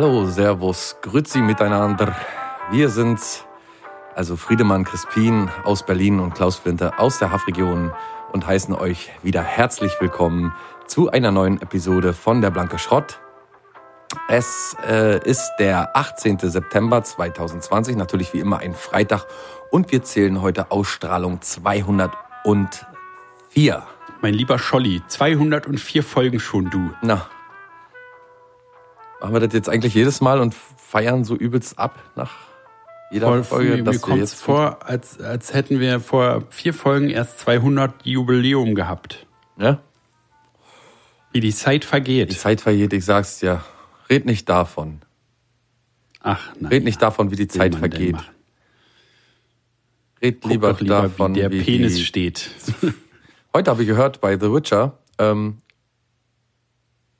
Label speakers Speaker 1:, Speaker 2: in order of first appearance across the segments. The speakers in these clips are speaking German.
Speaker 1: Hallo, Servus, Grüezi miteinander. Wir sind's, also Friedemann Crispin aus Berlin und Klaus Flinte aus der Hafregion und heißen euch wieder herzlich willkommen zu einer neuen Episode von Der Blanke Schrott. Es äh, ist der 18. September 2020, natürlich wie immer ein Freitag und wir zählen heute Ausstrahlung 204.
Speaker 2: Mein lieber Scholli, 204 Folgen schon, du.
Speaker 1: Na, machen wir das jetzt eigentlich jedes Mal und feiern so übelst ab nach jeder
Speaker 2: Voll,
Speaker 1: Folge? dass
Speaker 2: mir kommt
Speaker 1: jetzt
Speaker 2: vor, als, als hätten wir vor vier Folgen erst 200 Jubiläum gehabt.
Speaker 1: Ja?
Speaker 2: Wie die Zeit
Speaker 1: Die
Speaker 2: vergeht.
Speaker 1: Zeit vergeht, ich sag's dir. Red nicht davon.
Speaker 2: Ach, nein.
Speaker 1: Red nicht davon, wie die Zeit vergeht. Red lieber,
Speaker 2: lieber,
Speaker 1: davon,
Speaker 2: wie der
Speaker 1: wie
Speaker 2: Penis
Speaker 1: die...
Speaker 2: steht.
Speaker 1: Heute habe ich gehört bei The Witcher, ähm,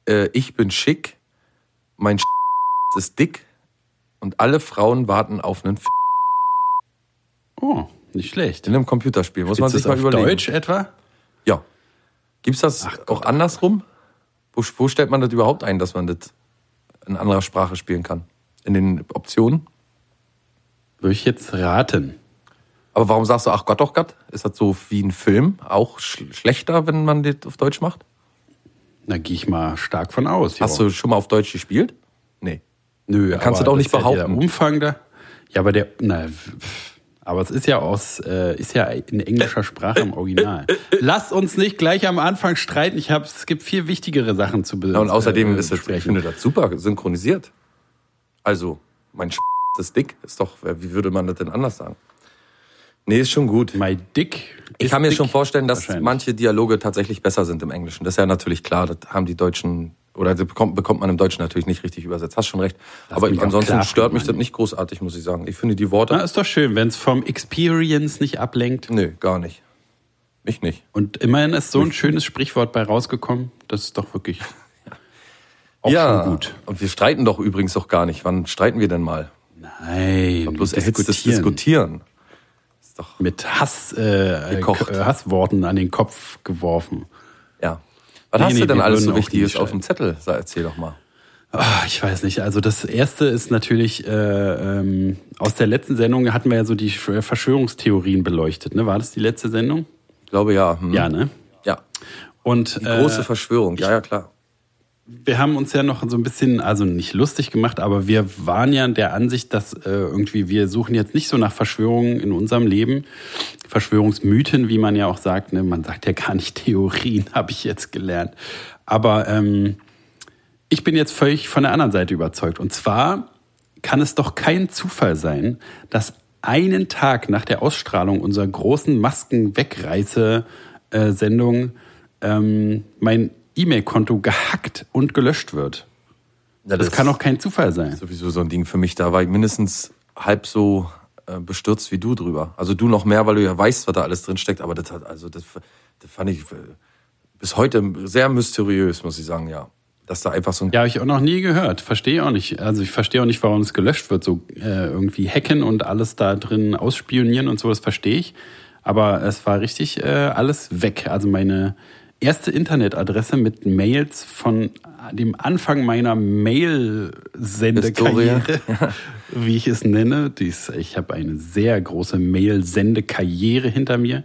Speaker 1: äh, ich bin schick, mein ist dick und alle Frauen warten auf einen F
Speaker 2: Oh, nicht schlecht.
Speaker 1: in einem Computerspiel. Muss man
Speaker 2: Ist
Speaker 1: sich
Speaker 2: das
Speaker 1: mal
Speaker 2: auf
Speaker 1: überlegen.
Speaker 2: Deutsch etwa?
Speaker 1: Ja. Gibt's das
Speaker 2: Ach
Speaker 1: auch andersrum? Wo, wo stellt man das überhaupt ein, dass man das in anderer Sprache spielen kann? In den Optionen?
Speaker 2: Würde ich jetzt raten.
Speaker 1: Aber warum sagst du, ach Gott, doch Gott? Ist das so wie ein Film? Auch sch schlechter, wenn man das auf Deutsch macht?
Speaker 2: Da gehe ich mal stark von aus.
Speaker 1: Hast
Speaker 2: jo.
Speaker 1: du schon mal auf Deutsch gespielt? Nee.
Speaker 2: Nö,
Speaker 1: kannst du doch nicht
Speaker 2: ist ja
Speaker 1: behaupten.
Speaker 2: Der Umfang da. Ja, aber der. Na, aber es ist ja aus, äh, ist ja in englischer Sprache im Original. Lass uns nicht gleich am Anfang streiten. Ich habe, es gibt viel wichtigere Sachen zu be
Speaker 1: Ja, und außerdem
Speaker 2: äh,
Speaker 1: ist das, ich finde das super synchronisiert. Also, mein ist dick. Ist doch, wie würde man das denn anders sagen? Nee, ist schon gut.
Speaker 2: My Dick.
Speaker 1: Ich kann mir schon vorstellen, dass manche Dialoge tatsächlich besser sind im Englischen. Das ist ja natürlich klar. Das haben die Deutschen, oder das bekommt, bekommt man im Deutschen natürlich nicht richtig übersetzt. Hast schon recht. Aber
Speaker 2: mich auch
Speaker 1: ansonsten
Speaker 2: klar
Speaker 1: stört mich das nicht großartig, muss ich sagen. Ich finde die Worte,
Speaker 2: Na, ist doch schön, wenn es vom Experience nicht ablenkt.
Speaker 1: nö, gar nicht. Mich nicht.
Speaker 2: Und immerhin ist so ein schönes Sprichwort bei rausgekommen. Das ist doch wirklich auch
Speaker 1: ja,
Speaker 2: schon gut.
Speaker 1: und wir streiten doch übrigens doch gar nicht. Wann streiten wir denn mal?
Speaker 2: Nein.
Speaker 1: Bloß erhitztes Diskutieren. Doch,
Speaker 2: Mit Hass, äh,
Speaker 1: Gekocht.
Speaker 2: äh, Hassworten an den Kopf geworfen.
Speaker 1: ja. Was
Speaker 2: Nee,
Speaker 1: hast
Speaker 2: nee,
Speaker 1: du denn alles so Wichtiges auf dem Zettel? Sag, erzähl doch mal.
Speaker 2: Ah, ich weiß nicht. Also das erste ist natürlich äh, ähm, aus der letzten Sendung hatten wir ja so die Sch- Verschwörungstheorien beleuchtet. Ne? War das die letzte Sendung?
Speaker 1: Ich glaube ja. Hm.
Speaker 2: Ja, ne?
Speaker 1: Ja.
Speaker 2: Und
Speaker 1: Die große
Speaker 2: äh,
Speaker 1: Verschwörung. Ja, ja, klar.
Speaker 2: Wir haben uns ja noch so ein bisschen, also nicht lustig gemacht, aber wir waren ja der Ansicht, dass äh, irgendwie wir suchen jetzt nicht so nach Verschwörungen in unserem Leben, Verschwörungsmythen, wie man ja auch sagt. Ne? Man sagt ja gar nicht Theorien, habe ich jetzt gelernt. Aber ähm, ich bin jetzt völlig von der anderen Seite überzeugt. Und zwar kann es doch kein Zufall sein, dass einen Tag nach der Ausstrahlung unserer großen Masken-Wegreiße-Sendung ähm, mein E-Mail-Konto gehackt und gelöscht wird.
Speaker 1: Ja,
Speaker 2: Das kann doch kein Zufall sein.
Speaker 1: sowieso so ein Ding für mich. Da war ich mindestens halb so äh, bestürzt wie du drüber. Also du noch mehr, weil du ja weißt, was da alles drin steckt. Aber das hat, also das, das fand ich äh, bis heute sehr mysteriös, muss ich sagen, ja. Dass da einfach so ein
Speaker 2: Ja, habe ich auch noch nie gehört. Verstehe auch nicht. Also ich verstehe auch nicht, warum es gelöscht wird. So äh, irgendwie hacken und alles da drin ausspionieren und so, das verstehe ich. Aber es war richtig äh, alles weg. Also meine erste Internetadresse mit Mails von dem Anfang meiner Mail-Sendekarriere, wie ich es nenne. Dies, ich habe eine sehr große Mail-Sendekarriere hinter mir.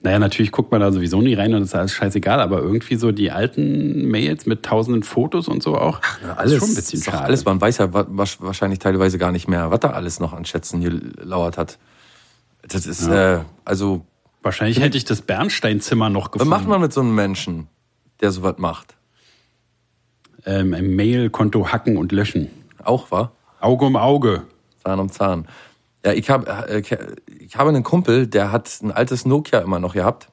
Speaker 2: Naja, natürlich guckt man da sowieso nie rein und ist alles scheißegal, aber irgendwie so die alten Mails mit tausenden Fotos und so auch,
Speaker 1: Ja,
Speaker 2: ist
Speaker 1: alles,
Speaker 2: schon ein bisschen schade.
Speaker 1: alles, man weiß ja wa- wa- wahrscheinlich teilweise gar nicht mehr, was da alles noch an Schätzen gelauert hat. Das ist, äh, also,
Speaker 2: Wahrscheinlich hätte ich das Bernsteinzimmer noch
Speaker 1: was
Speaker 2: gefunden.
Speaker 1: macht man mit so einem Menschen, der sowas macht?
Speaker 2: Ähm, ein Mail-Konto hacken und löschen.
Speaker 1: Auch, war?
Speaker 2: Auge um Auge.
Speaker 1: Zahn um Zahn. Ja, ich habe äh, ich habe einen Kumpel, der hat ein altes Nokia immer noch gehabt.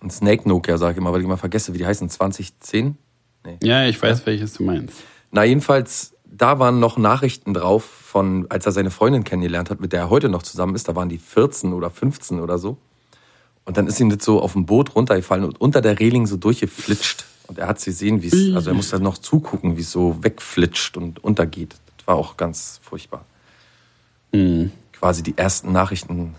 Speaker 1: Ein Snake Nokia, sage ich immer, weil ich immer vergesse, wie die heißen. 2010?
Speaker 2: Ja, ich weiß, welches du meinst.
Speaker 1: Na, jedenfalls, da waren noch Nachrichten drauf von, als er seine Freundin kennengelernt hat, mit der er heute noch zusammen ist. Da waren die 14 oder 15 oder so. Und dann ist ihm das so auf dem Boot runtergefallen und unter der Reling so durchgeflitscht. Und er hat sie sehen, wie es, also er musste noch zugucken, wie es so wegflitscht und untergeht. Das war auch ganz furchtbar. Quasi die ersten Nachrichten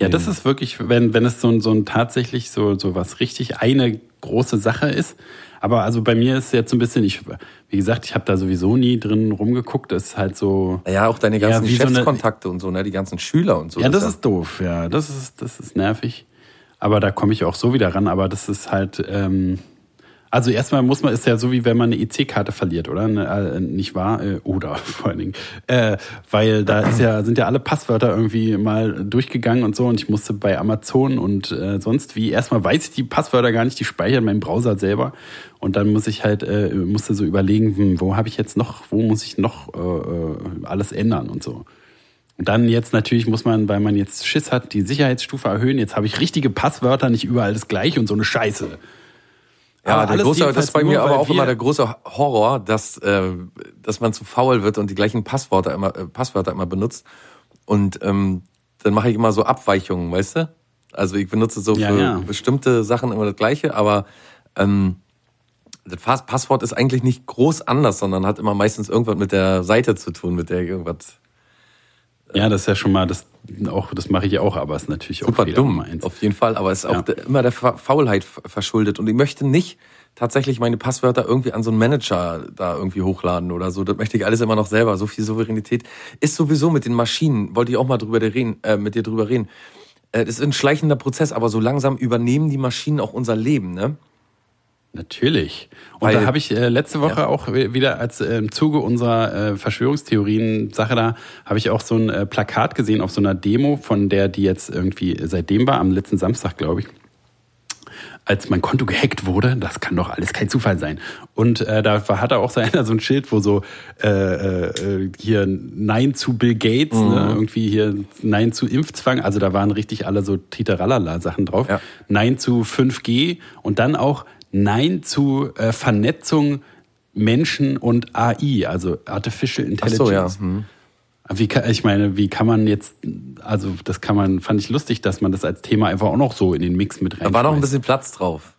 Speaker 2: Ja, das ist wirklich, wenn, wenn es so ein, so ein tatsächlich so, so was richtig eine große Sache ist. Aber also bei mir ist jetzt so ein bisschen, ich, wie gesagt, ich habe da sowieso nie drin rumgeguckt. Das ist halt so.
Speaker 1: Ja, auch deine ganzen ja, Geschäftskontakte so und so, ne? Die ganzen Schüler und so.
Speaker 2: Ja, das, das ist doof, ja. Das ist, das ist nervig. Aber da komme ich auch so wieder ran. Aber das ist halt, ähm, also erstmal muss man, ist ja so wie wenn man eine EC-Karte verliert, oder? Ne, äh, nicht wahr? Äh, oder vor allen Dingen. Äh, weil da ist ja, sind ja alle Passwörter irgendwie mal durchgegangen und so und ich musste bei Amazon und äh, sonst wie, erstmal weiß ich die Passwörter gar nicht, die speichert mein Browser selber. Und dann muss ich halt, äh, musste so überlegen, hm, wo habe ich jetzt noch, wo muss ich noch äh, äh, alles ändern und so. Und dann jetzt natürlich muss man, weil man jetzt Schiss hat, die Sicherheitsstufe erhöhen. Jetzt habe ich richtige Passwörter, nicht überall das gleiche und so eine Scheiße.
Speaker 1: Ja, der große, das ist bei mir aber auch immer der große Horror, dass, äh, dass man zu faul wird und die gleichen Passwörter immer, äh, Passwörter immer benutzt. Und ähm, dann mache ich immer so Abweichungen, weißt du? Also ich benutze so ja, für ja. bestimmte Sachen immer das gleiche, aber ähm, das Passwort ist eigentlich nicht groß anders, sondern hat immer meistens irgendwas mit der Seite zu tun, mit der irgendwas
Speaker 2: ja, das ist ja schon mal, das, auch, das mache ich ja auch, aber es ist natürlich
Speaker 1: Super auch dumm, meins. auf jeden Fall. Aber es ist auch ja. immer der Faulheit verschuldet. Und ich möchte nicht tatsächlich meine Passwörter irgendwie an so einen Manager da irgendwie hochladen oder so. Das möchte ich alles immer noch selber. So viel Souveränität ist sowieso mit den Maschinen, wollte ich auch mal drüber reden, äh, mit dir drüber reden. Äh, das ist ein schleichender Prozess, aber so langsam übernehmen die Maschinen auch unser Leben, ne?
Speaker 2: Natürlich. Und Weil, da habe ich äh, letzte Woche ja. auch wieder als äh, im Zuge unserer äh, Verschwörungstheorien-Sache da, habe ich auch so ein äh, Plakat gesehen auf so einer Demo, von der die jetzt irgendwie seitdem war, am letzten Samstag, glaube ich. Als mein Konto gehackt wurde, das kann doch alles kein Zufall sein. Und äh, da war, hatte auch so einer so ein Schild, wo so äh, äh, hier Nein zu Bill Gates, ne, mhm. ne, irgendwie hier Nein zu Impfzwang, also da waren richtig alle so Titeralala-Sachen drauf. Ja. Nein zu 5G und dann auch Nein zu äh, Vernetzung Menschen und AI, also Artificial Intelligence. Ach so, ja. Hm. Wie kann, ich meine, wie kann man jetzt, also das kann man, fand ich lustig, dass man das als Thema einfach auch noch so in den Mix mit rein.
Speaker 1: Da war noch ein bisschen Platz drauf.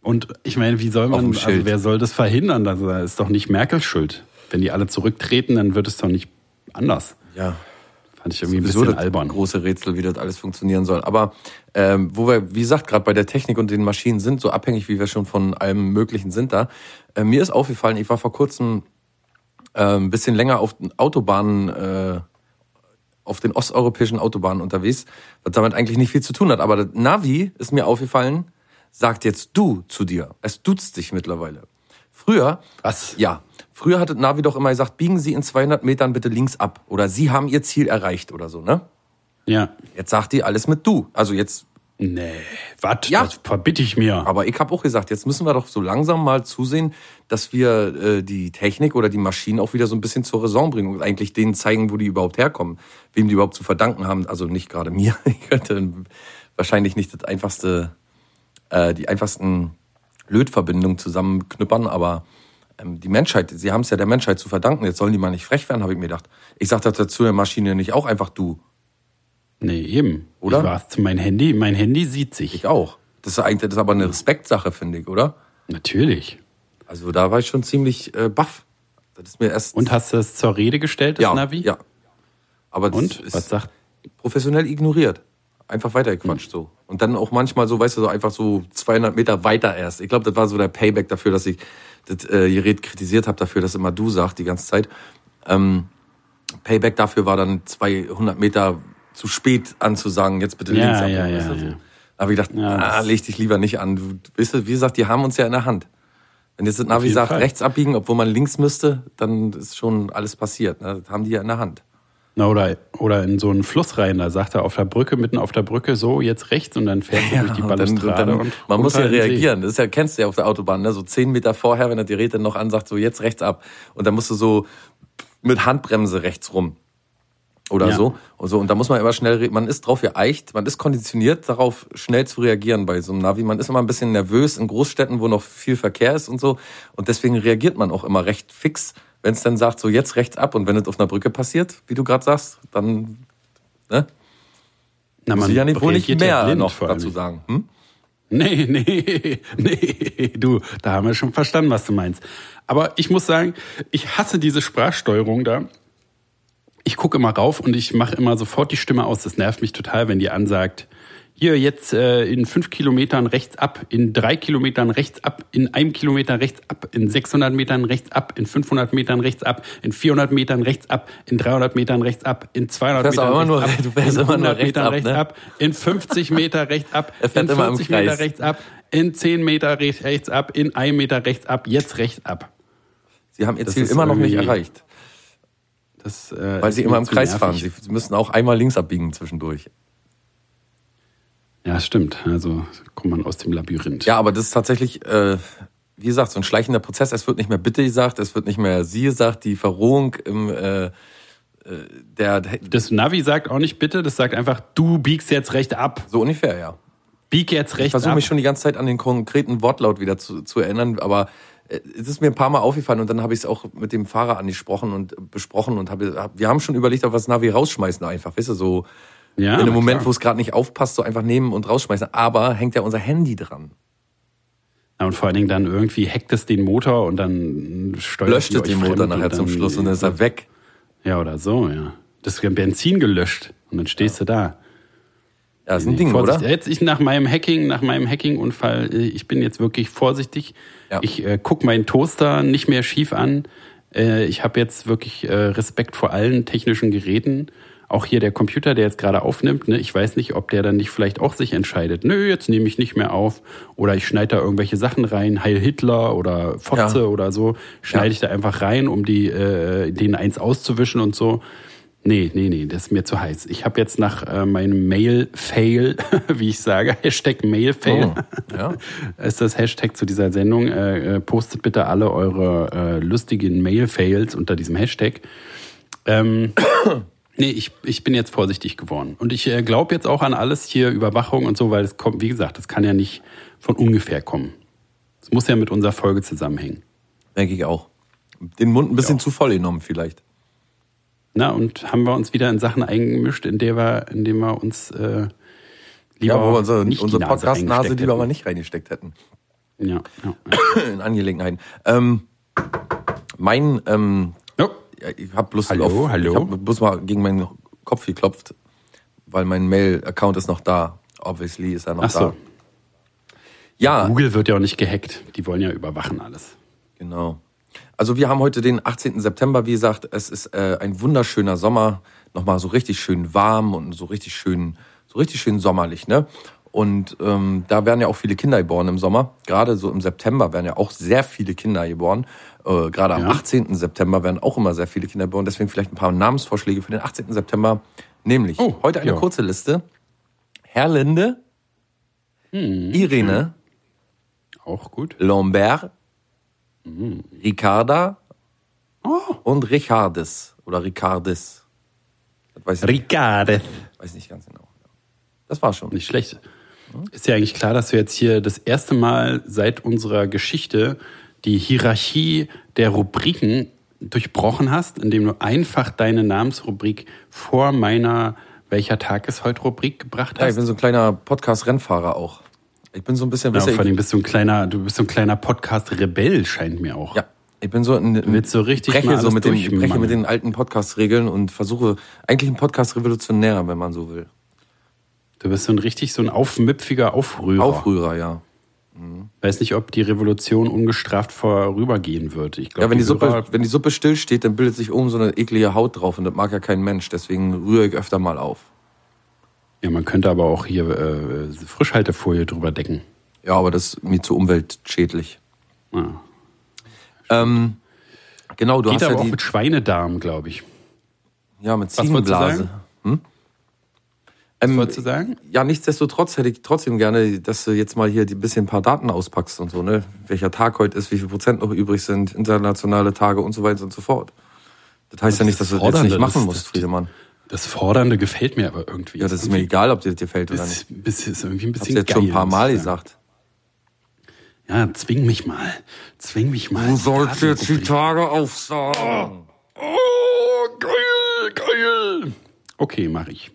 Speaker 2: Und ich meine, wie soll man, also wer soll das verhindern? Das ist doch nicht Merkels Schuld. Wenn die alle zurücktreten, dann wird es doch nicht anders.
Speaker 1: Ja.
Speaker 2: Fand ich irgendwie ein bisschen albern.
Speaker 1: Große Rätsel, wie das alles funktionieren soll. Aber ähm, wo wir, wie gesagt, gerade bei der Technik und den Maschinen sind, so abhängig, wie wir schon von allem Möglichen sind da. Äh, mir ist aufgefallen, ich war vor kurzem äh, ein bisschen länger auf den Autobahnen, äh, auf den osteuropäischen Autobahnen unterwegs, was damit eigentlich nicht viel zu tun hat. Aber das Navi ist mir aufgefallen, sagt jetzt du zu dir. Es duzt dich mittlerweile. Früher,
Speaker 2: was?
Speaker 1: Ja, Früher hat Navi doch immer gesagt, biegen Sie in 200 Metern bitte links ab. Oder Sie haben Ihr Ziel erreicht oder so, ne?
Speaker 2: Ja.
Speaker 1: Jetzt sagt die alles mit du. Also jetzt.
Speaker 2: Nee, was? Ja. Das verbitte ich mir.
Speaker 1: Aber ich habe auch gesagt, jetzt müssen wir doch so langsam mal zusehen, dass wir äh, die Technik oder die Maschinen auch wieder so ein bisschen zur Raison bringen und eigentlich denen zeigen, wo die überhaupt herkommen, wem die überhaupt zu verdanken haben. Also nicht gerade mir. Ich könnte wahrscheinlich nicht das einfachste, äh, die einfachsten Lötverbindungen zusammenknüppern, aber die Menschheit, sie haben es ja der Menschheit zu verdanken, jetzt sollen die mal nicht frech werden, habe ich mir gedacht. Ich sage das dazu der Maschine nicht auch einfach du.
Speaker 2: Nee, eben. Oder? Ich war mein Handy, mein Handy sieht sich.
Speaker 1: Ich auch. Das ist eigentlich das ist aber eine Respektsache, finde ich, oder?
Speaker 2: Natürlich.
Speaker 1: Also da war ich schon ziemlich äh, baff.
Speaker 2: Das ist mir erst Und hast du es zur Rede gestellt, das
Speaker 1: ja,
Speaker 2: Navi?
Speaker 1: Ja. Aber das
Speaker 2: Und? ist Was sagt?
Speaker 1: professionell ignoriert. Einfach weitergequatscht hm. so. Und dann auch manchmal so, weißt du, so einfach so 200 Meter weiter erst. Ich glaube, das war so der Payback dafür, dass ich das äh, Gerät kritisiert habe dafür, dass immer du sagst die ganze Zeit. Ähm, Payback dafür war dann 200 Meter zu spät anzusagen, jetzt bitte links
Speaker 2: ja, abbiegen. Ja, ja, so. ja.
Speaker 1: Da habe ich gedacht, ja, ah, leg dich lieber nicht an. Du, weißt du, wie gesagt, die haben uns ja in der Hand. Wenn jetzt das Navi sagt, Fall. rechts abbiegen, obwohl man links müsste, dann ist schon alles passiert. Ne? Das haben die ja in der Hand.
Speaker 2: Na, oder, oder in so einen Fluss rein, da sagt er auf der Brücke, mitten auf der Brücke, so jetzt rechts und dann fährt er ja, durch die Balustrade. Und dann, und
Speaker 1: man muss ja reagieren. Das ist ja, kennst du ja auf der Autobahn, ne? so zehn Meter vorher, wenn er die Räte noch ansagt, so jetzt rechts ab. Und dann musst du so mit Handbremse rechts rum. Oder ja. so. Und so. Und da muss man immer schnell, man ist drauf geeicht, man ist konditioniert darauf, schnell zu reagieren bei so einem Navi. Man ist immer ein bisschen nervös in Großstädten, wo noch viel Verkehr ist und so. Und deswegen reagiert man auch immer recht fix wenn es dann sagt, so jetzt rechts ab und wenn es auf einer Brücke passiert, wie du gerade sagst, dann ne?
Speaker 2: Na, man ja nicht, wohl nicht mehr
Speaker 1: ja noch dazu sagen. Hm?
Speaker 2: Nee, nee, nee, du, da haben wir schon verstanden, was du meinst. Aber ich muss sagen, ich hasse diese Sprachsteuerung da. ich gucke immer rauf und ich mache immer sofort die Stimme aus. Das nervt mich total, wenn die ansagt, hier jetzt äh, in fünf Kilometern rechts ab, in drei Kilometern rechts ab, in einem Kilometer rechts ab, in 600 Metern rechts ab, in 500 Metern rechts ab, in 400 Metern rechts ab, in 300 Metern rechts ab, in 200 Metern rechts
Speaker 1: nur,
Speaker 2: ab, in
Speaker 1: immer nur
Speaker 2: 100
Speaker 1: rechts
Speaker 2: Metern
Speaker 1: ab,
Speaker 2: rechts
Speaker 1: ne?
Speaker 2: ab, in 50 Meter rechts ab,
Speaker 1: Er
Speaker 2: in
Speaker 1: immer im
Speaker 2: 40 Meter rechts ab, in 10 Meter rechts, ab, in 1 Meter rechts ab, jetzt rechts ab.
Speaker 1: Sie haben ihr Ziel immer noch nicht erreicht,
Speaker 2: Das, äh,
Speaker 1: weil sie immer im Kreis
Speaker 2: nervig.
Speaker 1: fahren. Sie müssen auch einmal links abbiegen zwischendurch.
Speaker 2: Ja, stimmt. Also kommt man aus dem Labyrinth.
Speaker 1: Ja, aber das ist tatsächlich, äh, wie gesagt, so ein schleichender Prozess. Es wird nicht mehr bitte gesagt, es wird nicht mehr sie gesagt. Die Verrohung im, äh, äh, der,
Speaker 2: Das Navi sagt auch nicht bitte, das sagt einfach, du biegst jetzt recht ab.
Speaker 1: so ungefähr, ja.
Speaker 2: Bieg jetzt
Speaker 1: Ich
Speaker 2: rechts
Speaker 1: versuche
Speaker 2: ab.
Speaker 1: mich schon die ganze Zeit an den konkreten Wortlaut wieder zu, zu erinnern, aber äh, es ist mir ein paar Mal aufgefallen und dann habe ich es auch mit dem Fahrer angesprochen und besprochen und habe, hab, wir haben schon überlegt, ob wir das Navi rausschmeißen einfach, weißt du, so
Speaker 2: ja,
Speaker 1: in
Speaker 2: na
Speaker 1: Moment,
Speaker 2: klar.
Speaker 1: wo es gerade nicht aufpasst, so einfach nehmen und rausschmeißen. Aber hängt ja unser Handy dran.
Speaker 2: Ja, und vor allen Dingen dann irgendwie hackt es den Motor und dann steuert
Speaker 1: Löscht es den Motor nachher zum Schluss und dann ist er weg.
Speaker 2: Ja, oder so, ja. Das Benzin gelöscht und dann stehst du da.
Speaker 1: Ja, ist ein Ding,
Speaker 2: Vorsicht.
Speaker 1: oder?
Speaker 2: Jetzt ich nach meinem Hacking, nach meinem Hacking-Unfall, äh, ich bin jetzt wirklich vorsichtig.
Speaker 1: Ja.
Speaker 2: Ich äh, guck meinen Toaster nicht mehr schief an. Äh, ich habe jetzt wirklich äh, Respekt vor allen technischen Geräten. Auch hier der Computer, der jetzt gerade aufnimmt. Ne? Ich weiß nicht, ob der dann nicht vielleicht auch sich entscheidet. Nö, jetzt nehme ich nicht mehr auf. Oder ich schneide da irgendwelche Sachen rein, Heil Hitler oder Fotze
Speaker 1: Ja.
Speaker 2: oder so. Schneide
Speaker 1: Ja.
Speaker 2: ich da einfach rein, um die äh, den eins auszuwischen und so. Nee, nee, nee, das ist mir zu heiß. Ich habe jetzt nach äh, meinem Mail-Fail, wie ich sage, Hashtag Mail-Fail,
Speaker 1: Oh, ja.
Speaker 2: ist das Hashtag zu dieser Sendung. Äh, äh, postet bitte alle eure äh, lustigen Mail-Fails unter diesem Hashtag. Ähm, nee, ich, ich bin jetzt vorsichtig geworden. Und ich äh, glaube jetzt auch an alles hier, Überwachung und so, weil es kommt, wie gesagt, das kann ja nicht von ungefähr kommen. Es muss ja mit unserer Folge zusammenhängen.
Speaker 1: Denke ich auch. Den Mund ein bisschen
Speaker 2: Ja.
Speaker 1: zu voll genommen vielleicht.
Speaker 2: Na, und haben wir uns wieder in Sachen eingemischt, in der wir, in dem wir uns äh, lieber
Speaker 1: Ja, wo wir unsere,
Speaker 2: nicht die
Speaker 1: unsere
Speaker 2: Nase
Speaker 1: Podcast-Nase lieber mal nicht reingesteckt hätten.
Speaker 2: Ja, ja. ja.
Speaker 1: In Angelegenheiten. Ähm, mein, ähm, ja, ich habe bloß,
Speaker 2: Hallo,
Speaker 1: auf,
Speaker 2: hallo.
Speaker 1: Ich hab bloß mal gegen meinen Kopf geklopft, weil mein Mail-Account ist noch da. Obviously ist er noch
Speaker 2: Ach so.
Speaker 1: da. Ja,
Speaker 2: Google wird ja auch nicht gehackt. Die wollen ja überwachen alles.
Speaker 1: Genau. Also wir haben heute den 18. September, wie gesagt, es ist äh, ein wunderschöner Sommer, nochmal so richtig schön warm und so richtig schön, so richtig schön sommerlich, ne? Und ähm, da werden ja auch viele Kinder geboren im Sommer. Gerade so im September werden ja auch sehr viele Kinder geboren. Äh, Gerade am
Speaker 2: Ja.
Speaker 1: 18. September werden auch immer sehr viele Kinder geboren. Deswegen vielleicht ein paar Namensvorschläge für den 18. September. Nämlich
Speaker 2: Oh,
Speaker 1: heute eine
Speaker 2: ja.
Speaker 1: kurze Liste. Herlinde,
Speaker 2: Hm,
Speaker 1: Irene,
Speaker 2: Auch gut.
Speaker 1: Lambert, Ricarda
Speaker 2: Oh.
Speaker 1: und Richardes oder Ricardis. Das weiß ich
Speaker 2: Ricade.
Speaker 1: weiß nicht ganz genau. Das war schon.
Speaker 2: Nicht schlecht. Ist ja eigentlich klar, dass du jetzt hier das erste Mal seit unserer Geschichte die Hierarchie der Rubriken durchbrochen hast, indem du einfach deine Namensrubrik vor meiner Welcher Tag ist heute Rubrik gebracht
Speaker 1: Ja, ich
Speaker 2: hast.
Speaker 1: bin so ein kleiner Podcast-Rennfahrer auch. Ich bin so ein bisschen,
Speaker 2: Ja, vor allem bist du ein kleiner, du bist so ein kleiner Podcast-Rebell, scheint mir auch.
Speaker 1: ja, ich bin so ein,
Speaker 2: willst so richtig
Speaker 1: breche so mit ich breche
Speaker 2: durchmangeln.
Speaker 1: mit den alten Podcast-Regeln und versuche eigentlich ein Podcast-Revolutionär, wenn man so will.
Speaker 2: Du bist so ein richtig so ein aufmüpfiger Aufrührer.
Speaker 1: Aufrührer, ja.
Speaker 2: Weiß nicht, ob die Revolution ungestraft vorübergehen wird. Ich glaube,
Speaker 1: Ja, wenn die Suppe,
Speaker 2: Hörer-
Speaker 1: wenn die Suppe still steht, dann bildet sich oben so eine eklige Haut drauf und das mag ja kein Mensch. Deswegen rühre ich öfter mal auf.
Speaker 2: Ja, man könnte aber auch hier äh, Frischhaltefolie drüber decken.
Speaker 1: Ja, aber das ist mir zu umweltschädlich.
Speaker 2: Ja.
Speaker 1: Ähm, genau, du
Speaker 2: Geht
Speaker 1: hast
Speaker 2: aber
Speaker 1: ja
Speaker 2: auch
Speaker 1: die,
Speaker 2: mit Schweinedarm, glaube ich.
Speaker 1: ja, mit Ziegenblase.
Speaker 2: sagen?
Speaker 1: Hm?
Speaker 2: Was
Speaker 1: Ähm,
Speaker 2: wolltest du sagen?
Speaker 1: Ja, nichtsdestotrotz hätte ich trotzdem gerne, dass du jetzt mal hier ein bisschen ein paar Daten auspackst und so, ne? Welcher Tag heute ist, wie viel Prozent noch übrig sind, internationale Tage und so weiter und so fort. Das heißt ja nicht, dass du das jetzt nicht machen
Speaker 2: das-
Speaker 1: musst,
Speaker 2: das-
Speaker 1: Friedemann.
Speaker 2: Das Fordernde gefällt mir aber irgendwie.
Speaker 1: Ja, das ist mir egal, ob dir das gefällt oder nicht.
Speaker 2: ist, ist, irgendwie ein
Speaker 1: Hab's
Speaker 2: bisschen
Speaker 1: jetzt schon ein
Speaker 2: geil,
Speaker 1: paar Mal gesagt.
Speaker 2: Ja, zwing mich mal. Zwing mich mal. Datenrubrik.
Speaker 1: Tage aufsagen.
Speaker 2: Oh, geil, geil. Okay, mache ich.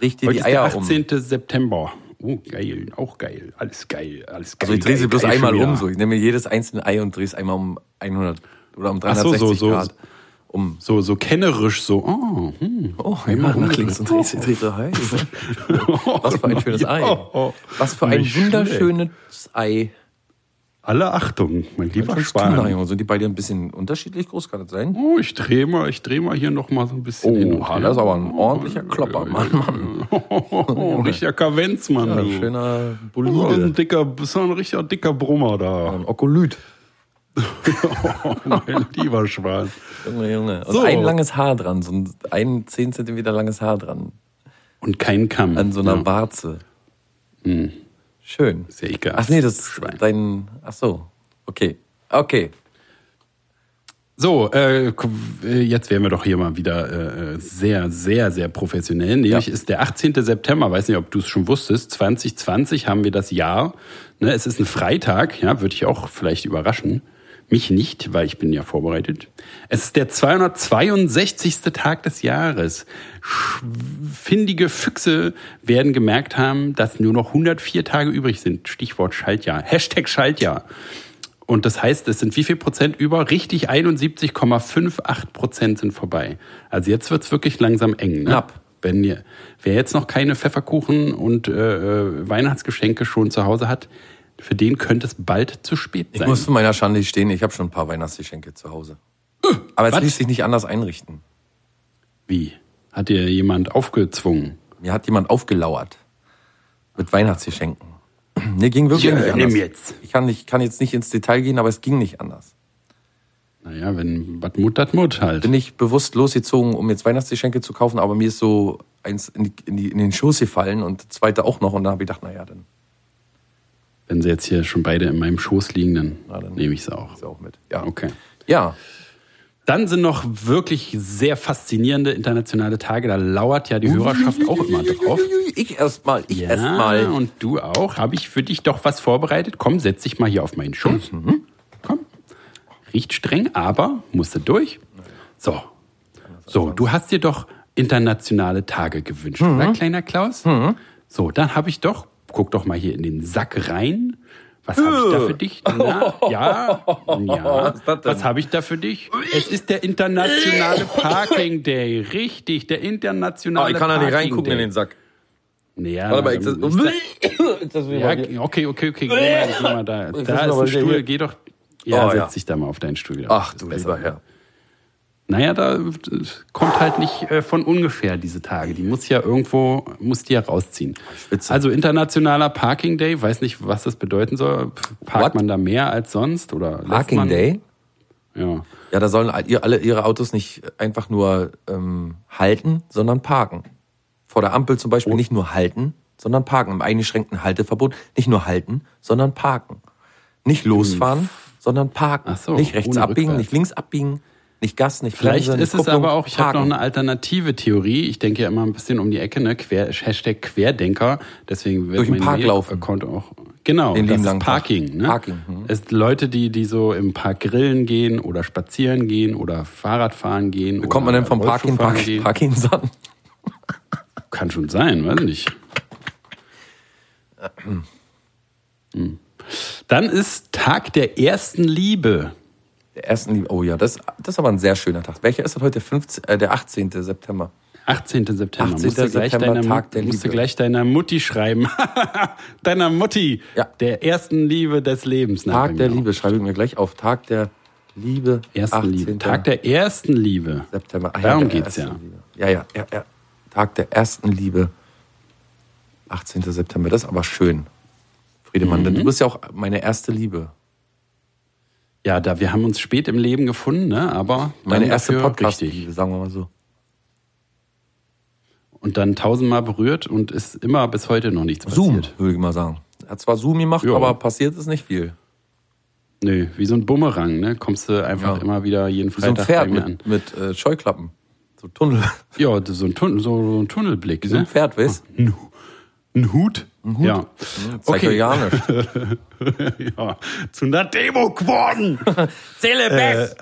Speaker 1: Riech dir
Speaker 2: Heute
Speaker 1: die
Speaker 2: ist der
Speaker 1: Eier um.
Speaker 2: 18. September. Oh, geil, auch geil. Alles geil, alles geil.
Speaker 1: Also ich drehe sie
Speaker 2: geil,
Speaker 1: bloß
Speaker 2: geil
Speaker 1: einmal um so. Ich nehme jedes einzelne Ei und drehe es einmal um 100 oder um
Speaker 2: Ach so,
Speaker 1: 360
Speaker 2: so, so.
Speaker 1: Grad. Um
Speaker 2: So, so kennerisch, so, oh, hm.
Speaker 1: Oh, einmal nach links und rechts dreht Ei. Was für ein schönes Ei. Was für ein wunderschönes Ei.
Speaker 2: Alle Achtung, mein lieber Schwan.
Speaker 1: Sind die beide ein bisschen unterschiedlich groß, kann das sein?
Speaker 2: Oh, ich drehe mal, ich dreh mal hier noch mal so ein bisschen hin
Speaker 1: Oh,
Speaker 2: und
Speaker 1: das
Speaker 2: her.
Speaker 1: ist aber ein ordentlicher Klopper, Mann, Mann.
Speaker 2: Oh, richtiger Kavenz, Mann.
Speaker 1: Ja,
Speaker 2: du.
Speaker 1: schöner
Speaker 2: So ein dicker, so ein richtiger dicker Brummer da.
Speaker 1: Ein Okolyt.
Speaker 2: Oh, mein lieber Schwan.
Speaker 1: Junge, Junge. Und
Speaker 2: So.
Speaker 1: ein langes Haar dran, so ein, ein 10 Zentimeter langes Haar dran.
Speaker 2: Und kein Kamm.
Speaker 1: An so einer
Speaker 2: ja.
Speaker 1: Warze. Schön.
Speaker 2: Sehr ekelhaft.
Speaker 1: Ach nee, das ist
Speaker 2: Schwein.
Speaker 1: dein. Ach so. Okay. Okay.
Speaker 2: So, äh, äh, jetzt wären wir doch hier mal wieder äh, sehr, sehr, sehr professionell. Nämlich
Speaker 1: Ja.
Speaker 2: ist der 18. September, weiß nicht, ob du es schon wusstest, 2020 haben wir das Jahr. Ne, es ist ein Freitag, ja, würde ich auch vielleicht überraschen. Mich nicht, weil ich bin ja vorbereitet. Es ist der 262. Tag des Jahres. Findige Füchse werden gemerkt haben, dass nur noch 104 Tage übrig sind. Stichwort Schaltjahr. Hashtag Schaltjahr. Und das heißt, es sind wie viel Prozent über? Richtig 71,58 Prozent sind vorbei. Also jetzt wird's wirklich langsam eng. Ne?
Speaker 1: Knapp.
Speaker 2: Wenn ihr, wer jetzt noch keine Pfefferkuchen und äh, äh, Weihnachtsgeschenke schon zu Hause hat, für den könnte es bald zu spät
Speaker 1: Ich
Speaker 2: sein.
Speaker 1: muss zu meiner Schande stehen, ich habe schon ein paar Weihnachtsgeschenke zu Hause. Aber es
Speaker 2: was?
Speaker 1: ließ sich nicht anders einrichten.
Speaker 2: Wie? Hat dir jemand aufgezwungen?
Speaker 1: Mir hat jemand aufgelauert. Mit Weihnachtsgeschenken. Mir ging wirklich
Speaker 2: Ja,
Speaker 1: nicht anders.
Speaker 2: jetzt.
Speaker 1: Ich kann, nicht, kann jetzt nicht ins Detail gehen, aber es ging nicht anders.
Speaker 2: Naja, wenn was Mut, dat Mut halt.
Speaker 1: Bin ich bewusst losgezogen, um jetzt Weihnachtsgeschenke zu kaufen, aber mir ist so eins in, die, in, die, in den Schoß gefallen und das zweite auch noch. Und dann habe ich gedacht, naja, dann
Speaker 2: Wenn sie jetzt hier schon beide in meinem Schoß liegen, dann,
Speaker 1: Na, dann-
Speaker 2: nehme ich sie auch.
Speaker 1: ja auch mit. Ja.
Speaker 2: Okay.
Speaker 1: Ja.
Speaker 2: Dann sind noch wirklich sehr faszinierende internationale Tage. Da lauert ja die Hörerschaft auch immer drauf.
Speaker 1: Ich erstmal, ich
Speaker 2: Ja,
Speaker 1: erstmal.
Speaker 2: und du auch. Habe ich für dich doch was vorbereitet? Komm, setz dich mal hier auf meinen Schoß.
Speaker 1: Mhm.
Speaker 2: Komm. Riecht streng, aber musste durch. So. So, du hast dir doch internationale Tage gewünscht,
Speaker 1: Mhm.
Speaker 2: oder, kleiner Klaus? So, dann habe ich doch, guck doch mal hier in den Sack rein. Was habe ich da für dich? Na, ja, ja.
Speaker 1: ist das?
Speaker 2: Was habe ich da für dich? Es ist der internationale Parking Day. Richtig, der internationale
Speaker 1: Ah, ich kann da nicht
Speaker 2: Parking
Speaker 1: reingucken
Speaker 2: Day.
Speaker 1: in den Sack.
Speaker 2: Naja,
Speaker 1: Warte mal, ich,
Speaker 2: dann-
Speaker 1: das,
Speaker 2: ja, okay, okay, okay, geh mal, geh mal da. Da ist ein Stuhl, geh doch. Ja,
Speaker 1: Oh,
Speaker 2: setz
Speaker 1: ja.
Speaker 2: dich da mal auf deinen Stuhl.
Speaker 1: Ach
Speaker 2: Das
Speaker 1: du
Speaker 2: ist
Speaker 1: lieber
Speaker 2: besser.
Speaker 1: Herr.
Speaker 2: Naja, da kommt halt nicht äh, von ungefähr diese Tage. Die muss ja irgendwo, muss die ja rausziehen.
Speaker 1: schwitze.
Speaker 2: Also internationaler Parking Day, weiß nicht, was das bedeuten soll. Parkt
Speaker 1: What?
Speaker 2: man da mehr als sonst? Oder
Speaker 1: Parking
Speaker 2: man,
Speaker 1: Day?
Speaker 2: Ja.
Speaker 1: Ja, da sollen alle ihre Autos nicht einfach nur ähm, halten, sondern parken. Vor der Ampel zum
Speaker 2: Oh.
Speaker 1: Beispiel nicht nur halten, sondern parken. Im eingeschränkten Halteverbot nicht nur halten, sondern parken. Nicht losfahren, sondern parken.
Speaker 2: Hm. Ach so,
Speaker 1: nicht rechts abbiegen,
Speaker 2: rückwärts.
Speaker 1: nicht links abbiegen, nicht Gas, nicht
Speaker 2: Vielleicht
Speaker 1: Bremse,
Speaker 2: ist es
Speaker 1: Kupplung,
Speaker 2: aber auch, ich habe noch eine alternative Theorie. Ich denke ja immer ein bisschen um die Ecke, ne? Quer, Hashtag Querdenker. Deswegen wird
Speaker 1: Durch den Park laufen.
Speaker 2: Auch. Genau,
Speaker 1: Den
Speaker 2: das ist. Parking. Ne?
Speaker 1: Parking, hm.
Speaker 2: Es sind Leute, die, die so im Park grillen gehen oder spazieren gehen oder Fahrrad fahren gehen.
Speaker 1: Wie kommt man denn vom Parking, Park,
Speaker 2: gehen.
Speaker 1: Parkinson?
Speaker 2: Kann schon sein, weiß nicht. Hm. Dann ist Tag der ersten Liebe.
Speaker 1: Der ersten Liebe. Oh ja, das, das ist aber ein sehr schöner Tag. Welcher ist das heute? Der, 15, äh, der 18. September.
Speaker 2: 18. September.
Speaker 1: 18.
Speaker 2: musst du
Speaker 1: September,
Speaker 2: deiner,
Speaker 1: Tag der
Speaker 2: musst du
Speaker 1: Liebe.
Speaker 2: gleich deiner Mutti schreiben. deiner Mutti.
Speaker 1: Ja.
Speaker 2: Der ersten Liebe des Lebens.
Speaker 1: Tag der. Liebe, schreibe ich mir gleich auf. Tag der Liebe.
Speaker 2: Ersten
Speaker 1: 18.
Speaker 2: Liebe. Tag der ersten Liebe.
Speaker 1: September. Ah,
Speaker 2: Darum
Speaker 1: der
Speaker 2: geht's ja.
Speaker 1: Liebe. Ja, ja, ja, ja. Tag der ersten Liebe. 18. September. Das ist aber schön. Friedemann,
Speaker 2: Mhm.
Speaker 1: denn du bist ja auch meine erste Liebe.
Speaker 2: Ja, da wir haben uns spät im Leben gefunden, ne? aber
Speaker 1: Meine erste Podcast-Liebe,
Speaker 2: richtig.
Speaker 1: sagen wir mal so.
Speaker 2: Und dann tausendmal berührt und ist immer bis heute noch nichts
Speaker 1: Zoom,
Speaker 2: passiert.
Speaker 1: würde ich mal sagen. Er hat zwar Zoom gemacht,
Speaker 2: Ja.
Speaker 1: aber passiert ist nicht viel.
Speaker 2: Nö, wie so ein Bumerang, ne? Kommst du einfach
Speaker 1: Ja.
Speaker 2: immer wieder jeden
Speaker 1: Wie so ein
Speaker 2: Freitag
Speaker 1: Pferd
Speaker 2: mir an.
Speaker 1: mit, mit äh, Scheuklappen. So Tunnel.
Speaker 2: Ja, so ein, Tunnel, so, so ein Tunnelblick.
Speaker 1: So ein
Speaker 2: ne?
Speaker 1: Pferd, weißt
Speaker 2: Ein, ein Hut. Ja.
Speaker 1: Zeig euch ja nicht.
Speaker 2: ja. Zu einer Demo geworden.
Speaker 1: Zähle Best!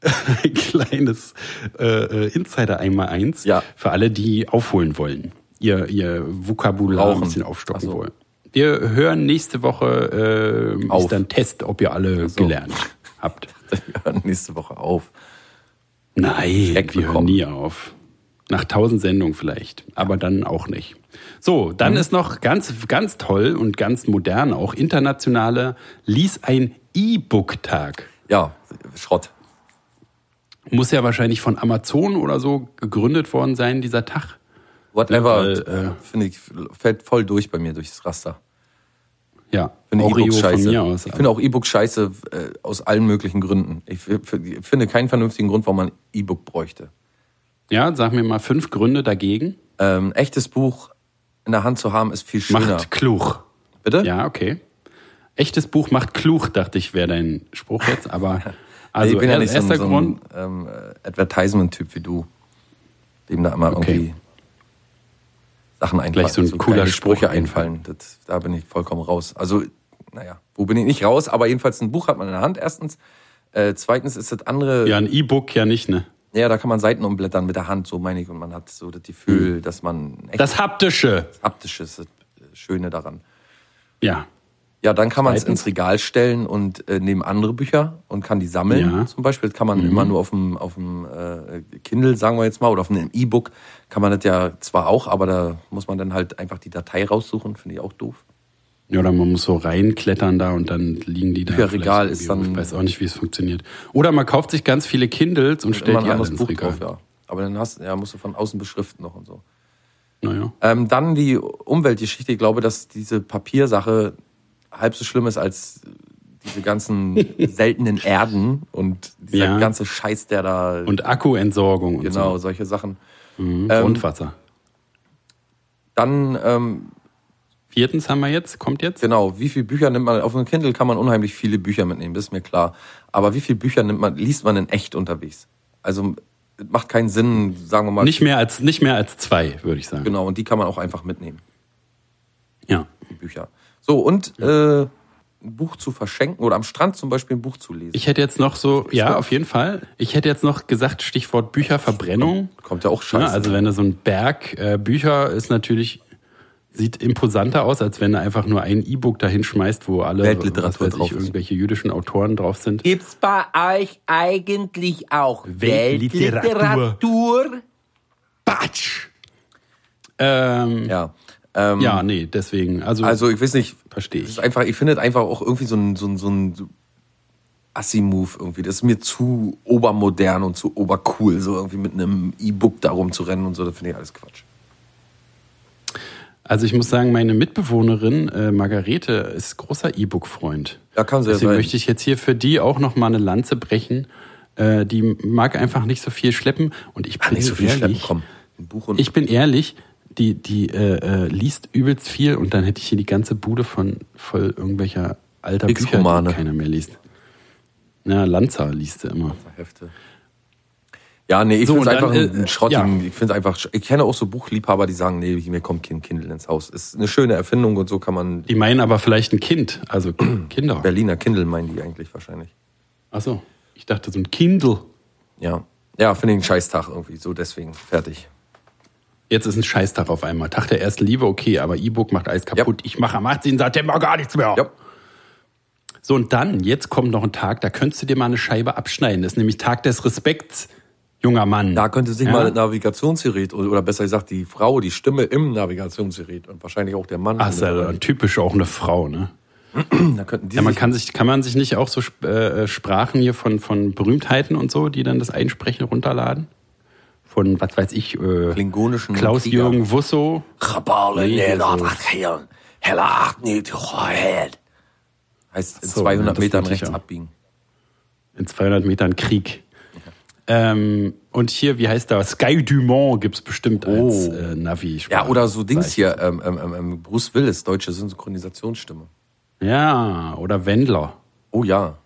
Speaker 2: ein kleines äh, äh, Insider einmal eins
Speaker 1: Ja.
Speaker 2: für alle, die aufholen wollen, ihr, ihr Vokabular
Speaker 1: Rauchen.
Speaker 2: ein bisschen aufstocken
Speaker 1: so.
Speaker 2: wollen. Wir hören nächste Woche äh,
Speaker 1: Auf.
Speaker 2: ist dann Test, ob ihr alle
Speaker 1: so.
Speaker 2: gelernt habt.
Speaker 1: Wir hören nächste Woche auf.
Speaker 2: Nein, wir hören nie auf. Nach tausend Sendungen vielleicht, aber dann auch nicht. So, dann
Speaker 1: Mhm.
Speaker 2: ist noch ganz, ganz toll und ganz modern, auch internationale, lies ein E-Book-Tag.
Speaker 1: Ja, Schrott.
Speaker 2: Muss ja wahrscheinlich von Amazon oder so gegründet worden sein, dieser Tag.
Speaker 1: Whatever.
Speaker 2: Äh,
Speaker 1: finde ich, fällt voll durch bei mir durchs Raster.
Speaker 2: Ja,
Speaker 1: Finde
Speaker 2: Oreo
Speaker 1: E-Book
Speaker 2: von
Speaker 1: scheiße.
Speaker 2: mir aus.
Speaker 1: Ich finde auch E-Book scheiße äh, aus allen möglichen Gründen. Ich finde keinen vernünftigen Grund, warum man E-Book bräuchte.
Speaker 2: Ja, sag mir mal fünf Gründe dagegen.
Speaker 1: Ähm, echtes Buch in der Hand zu haben, ist viel schöner.
Speaker 2: Macht Kluch.
Speaker 1: Bitte?
Speaker 2: Ja, okay. Echtes Buch macht Kluch, dachte ich, wäre dein Spruch jetzt. Aber also
Speaker 1: ich bin ja nicht so ein, so
Speaker 2: Grund.
Speaker 1: ein ähm, äh, Advertisement-Typ wie du, dem da immer
Speaker 2: Okay.
Speaker 1: irgendwie Sachen einfallen.
Speaker 2: Gleich so ein cooler Spruch
Speaker 1: Sprüche einfallen. Das, da bin ich vollkommen raus. Also, naja, wo bin ich nicht raus? Aber jedenfalls ein Buch hat man in der Hand erstens. Äh, zweitens ist das andere,
Speaker 2: ja. ein E-Book ja nicht, ne?
Speaker 1: Da kann man Seiten umblättern mit der Hand, so meine ich. Und man hat so das Gefühl, dass man echt
Speaker 2: Hm. Das Haptische.
Speaker 1: haptisch ist, das Schöne daran.
Speaker 2: Ja.
Speaker 1: Ja, dann kann man es ins Regal stellen und äh, neben andere Bücher und kann die sammeln.
Speaker 2: Ja.
Speaker 1: Zum Beispiel das kann man immer nur auf dem auf dem äh, Kindle, sagen wir jetzt mal, oder auf einem E-Book kann man das ja zwar auch, aber da muss man dann halt einfach die Datei raussuchen, finde ich auch doof.
Speaker 2: Ja, oder man muss so reinklettern da und dann liegen die da.
Speaker 1: Bücherregal
Speaker 2: vielleicht
Speaker 1: ist dann-
Speaker 2: Ich weiß auch nicht, wie es funktioniert. Oder man kauft sich ganz viele Kindles und stellt die alle ins
Speaker 1: Buch
Speaker 2: Regal.
Speaker 1: drauf, ja. Aber dann hast, ja, musst du von außen beschriften noch und so.
Speaker 2: Naja.
Speaker 1: Ähm, dann die Umweltgeschichte. Ich glaube, dass diese Papiersache halb so schlimm ist als diese ganzen seltenen Erden und dieser
Speaker 2: Ja.
Speaker 1: ganze Scheiß, der da
Speaker 2: Und Akkuentsorgung und
Speaker 1: genau solche Sachen.
Speaker 2: so. Mhm.
Speaker 1: Ähm,
Speaker 2: Grundwasser.
Speaker 1: Dann ähm,
Speaker 2: Viertens haben wir jetzt, kommt jetzt?
Speaker 1: Genau, wie viele Bücher nimmt man? Auf einem Kindle kann man unheimlich viele Bücher mitnehmen, das ist mir klar. Aber wie viele Bücher nimmt man, liest man in echt unterwegs? Also es macht keinen Sinn, sagen wir mal.
Speaker 2: Nicht mehr als, nicht mehr als zwei, würde ich sagen.
Speaker 1: Genau, und die kann man auch einfach mitnehmen,
Speaker 2: Ja.
Speaker 1: die Bücher. So, und äh, ein Buch zu verschenken oder am Strand zum Beispiel ein Buch zu lesen.
Speaker 2: Ich hätte jetzt noch so, ja, auf jeden Fall. Ich hätte jetzt noch gesagt, Stichwort Bücherverbrennung.
Speaker 1: Kommt ja auch scheiße.
Speaker 2: Ja, also wenn du so ein Berg äh, Bücher ist natürlich, sieht imposanter aus, als wenn du einfach nur ein E-Book dahin schmeißt, wo alle
Speaker 1: Weltliteratur drauf
Speaker 2: ich, irgendwelche jüdischen Autoren drauf sind.
Speaker 3: Gibt's bei euch eigentlich auch
Speaker 2: Weltliteratur?
Speaker 3: Weltliteratur?
Speaker 2: Batsch! Ähm, ja.
Speaker 1: ja. Ähm,
Speaker 2: nee, deswegen. Also,
Speaker 1: Also ich weiß nicht,
Speaker 2: Versteh ich.
Speaker 1: einfach, ich finde es einfach auch irgendwie so ein, so ein, so ein Assi-Move irgendwie. Das ist mir zu obermodern und zu obercool, so irgendwie mit einem E-Book da rumzurennen und so. Das finde ich alles Quatsch.
Speaker 2: Also ich muss sagen, meine Mitbewohnerin äh, Margarete ist großer E-Book-Freund.
Speaker 1: Ja, kann sie
Speaker 2: Deswegen
Speaker 1: sein.
Speaker 2: möchte ich jetzt hier für die auch noch mal eine Lanze brechen. Äh, die mag einfach nicht so viel schleppen. Und ich bin
Speaker 1: Ach, nicht so viel
Speaker 2: ehrlich,
Speaker 1: schleppen, komm. Ein Buch und
Speaker 2: Ich bin ehrlich, die, die äh, äh, liest übelst viel und dann hätte ich hier die ganze Bude von voll irgendwelcher alter Bücher, die keiner mehr liest. Ja, Lanza liest sie immer.
Speaker 1: Hefte. Ja, nee, ich
Speaker 2: So,
Speaker 1: finde es einfach
Speaker 2: äh,
Speaker 1: schrottigen,
Speaker 2: ja.
Speaker 1: ich finde einfach, ich kenne auch so Buchliebhaber, die sagen, nee, mir kommt kein Kindle ins Haus. Ist eine schöne Erfindung und so kann man,
Speaker 2: Die meinen aber vielleicht ein Kind, also Kinder.
Speaker 1: Berliner Kindle meinen die eigentlich wahrscheinlich.
Speaker 2: Achso, ich dachte so ein Kindle.
Speaker 1: Ja. Ja, finde ich einen Scheißtag irgendwie, so deswegen, fertig.
Speaker 2: Jetzt ist ein Scheißtag auf einmal. Tag der ersten Liebe, okay, aber E-Book macht alles kaputt. Ich mache am 18. September gar nichts mehr.
Speaker 1: Ja.
Speaker 2: So, und dann, jetzt kommt noch ein Tag, da könntest du dir mal eine Scheibe abschneiden. Das ist nämlich Tag des Respekts, junger Mann.
Speaker 1: Da könnte sich
Speaker 2: Ja.
Speaker 1: mal das Navigationsgerät, oder besser gesagt, die Frau, die Stimme im Navigationsgerät und wahrscheinlich auch der Mann.
Speaker 2: Ach, ist ja typisch auch eine Frau, ne?
Speaker 1: da könnten die
Speaker 2: Ja, man
Speaker 1: sich-
Speaker 2: kann sich, kann man sich nicht auch so Sp- äh, Sprachen hier von, von Berühmtheiten und so, die dann das Einsprechen runterladen? Von, was weiß ich, äh,
Speaker 1: Klingonischen
Speaker 2: Klaus-Jürgen Wusso.
Speaker 3: Gebalen
Speaker 2: Nee,
Speaker 3: in
Speaker 2: so-
Speaker 3: dat geheel. Helle acht niet geheeld.
Speaker 1: heißt in
Speaker 2: So,
Speaker 1: 200
Speaker 2: ja, das
Speaker 1: Metern rechts abbiegen.
Speaker 2: in 200 Metern Krieg. Ähm, und hier, wie heißt da? Sky Dumont gibt's bestimmt als
Speaker 1: Oh.
Speaker 2: äh, Navi.
Speaker 1: Ja, oder so Dings hier, ähm, ähm, ähm, ähm, Bruce Willis, deutsche Synchronisationsstimme.
Speaker 2: Ja, oder Wendler.
Speaker 1: Oh ja.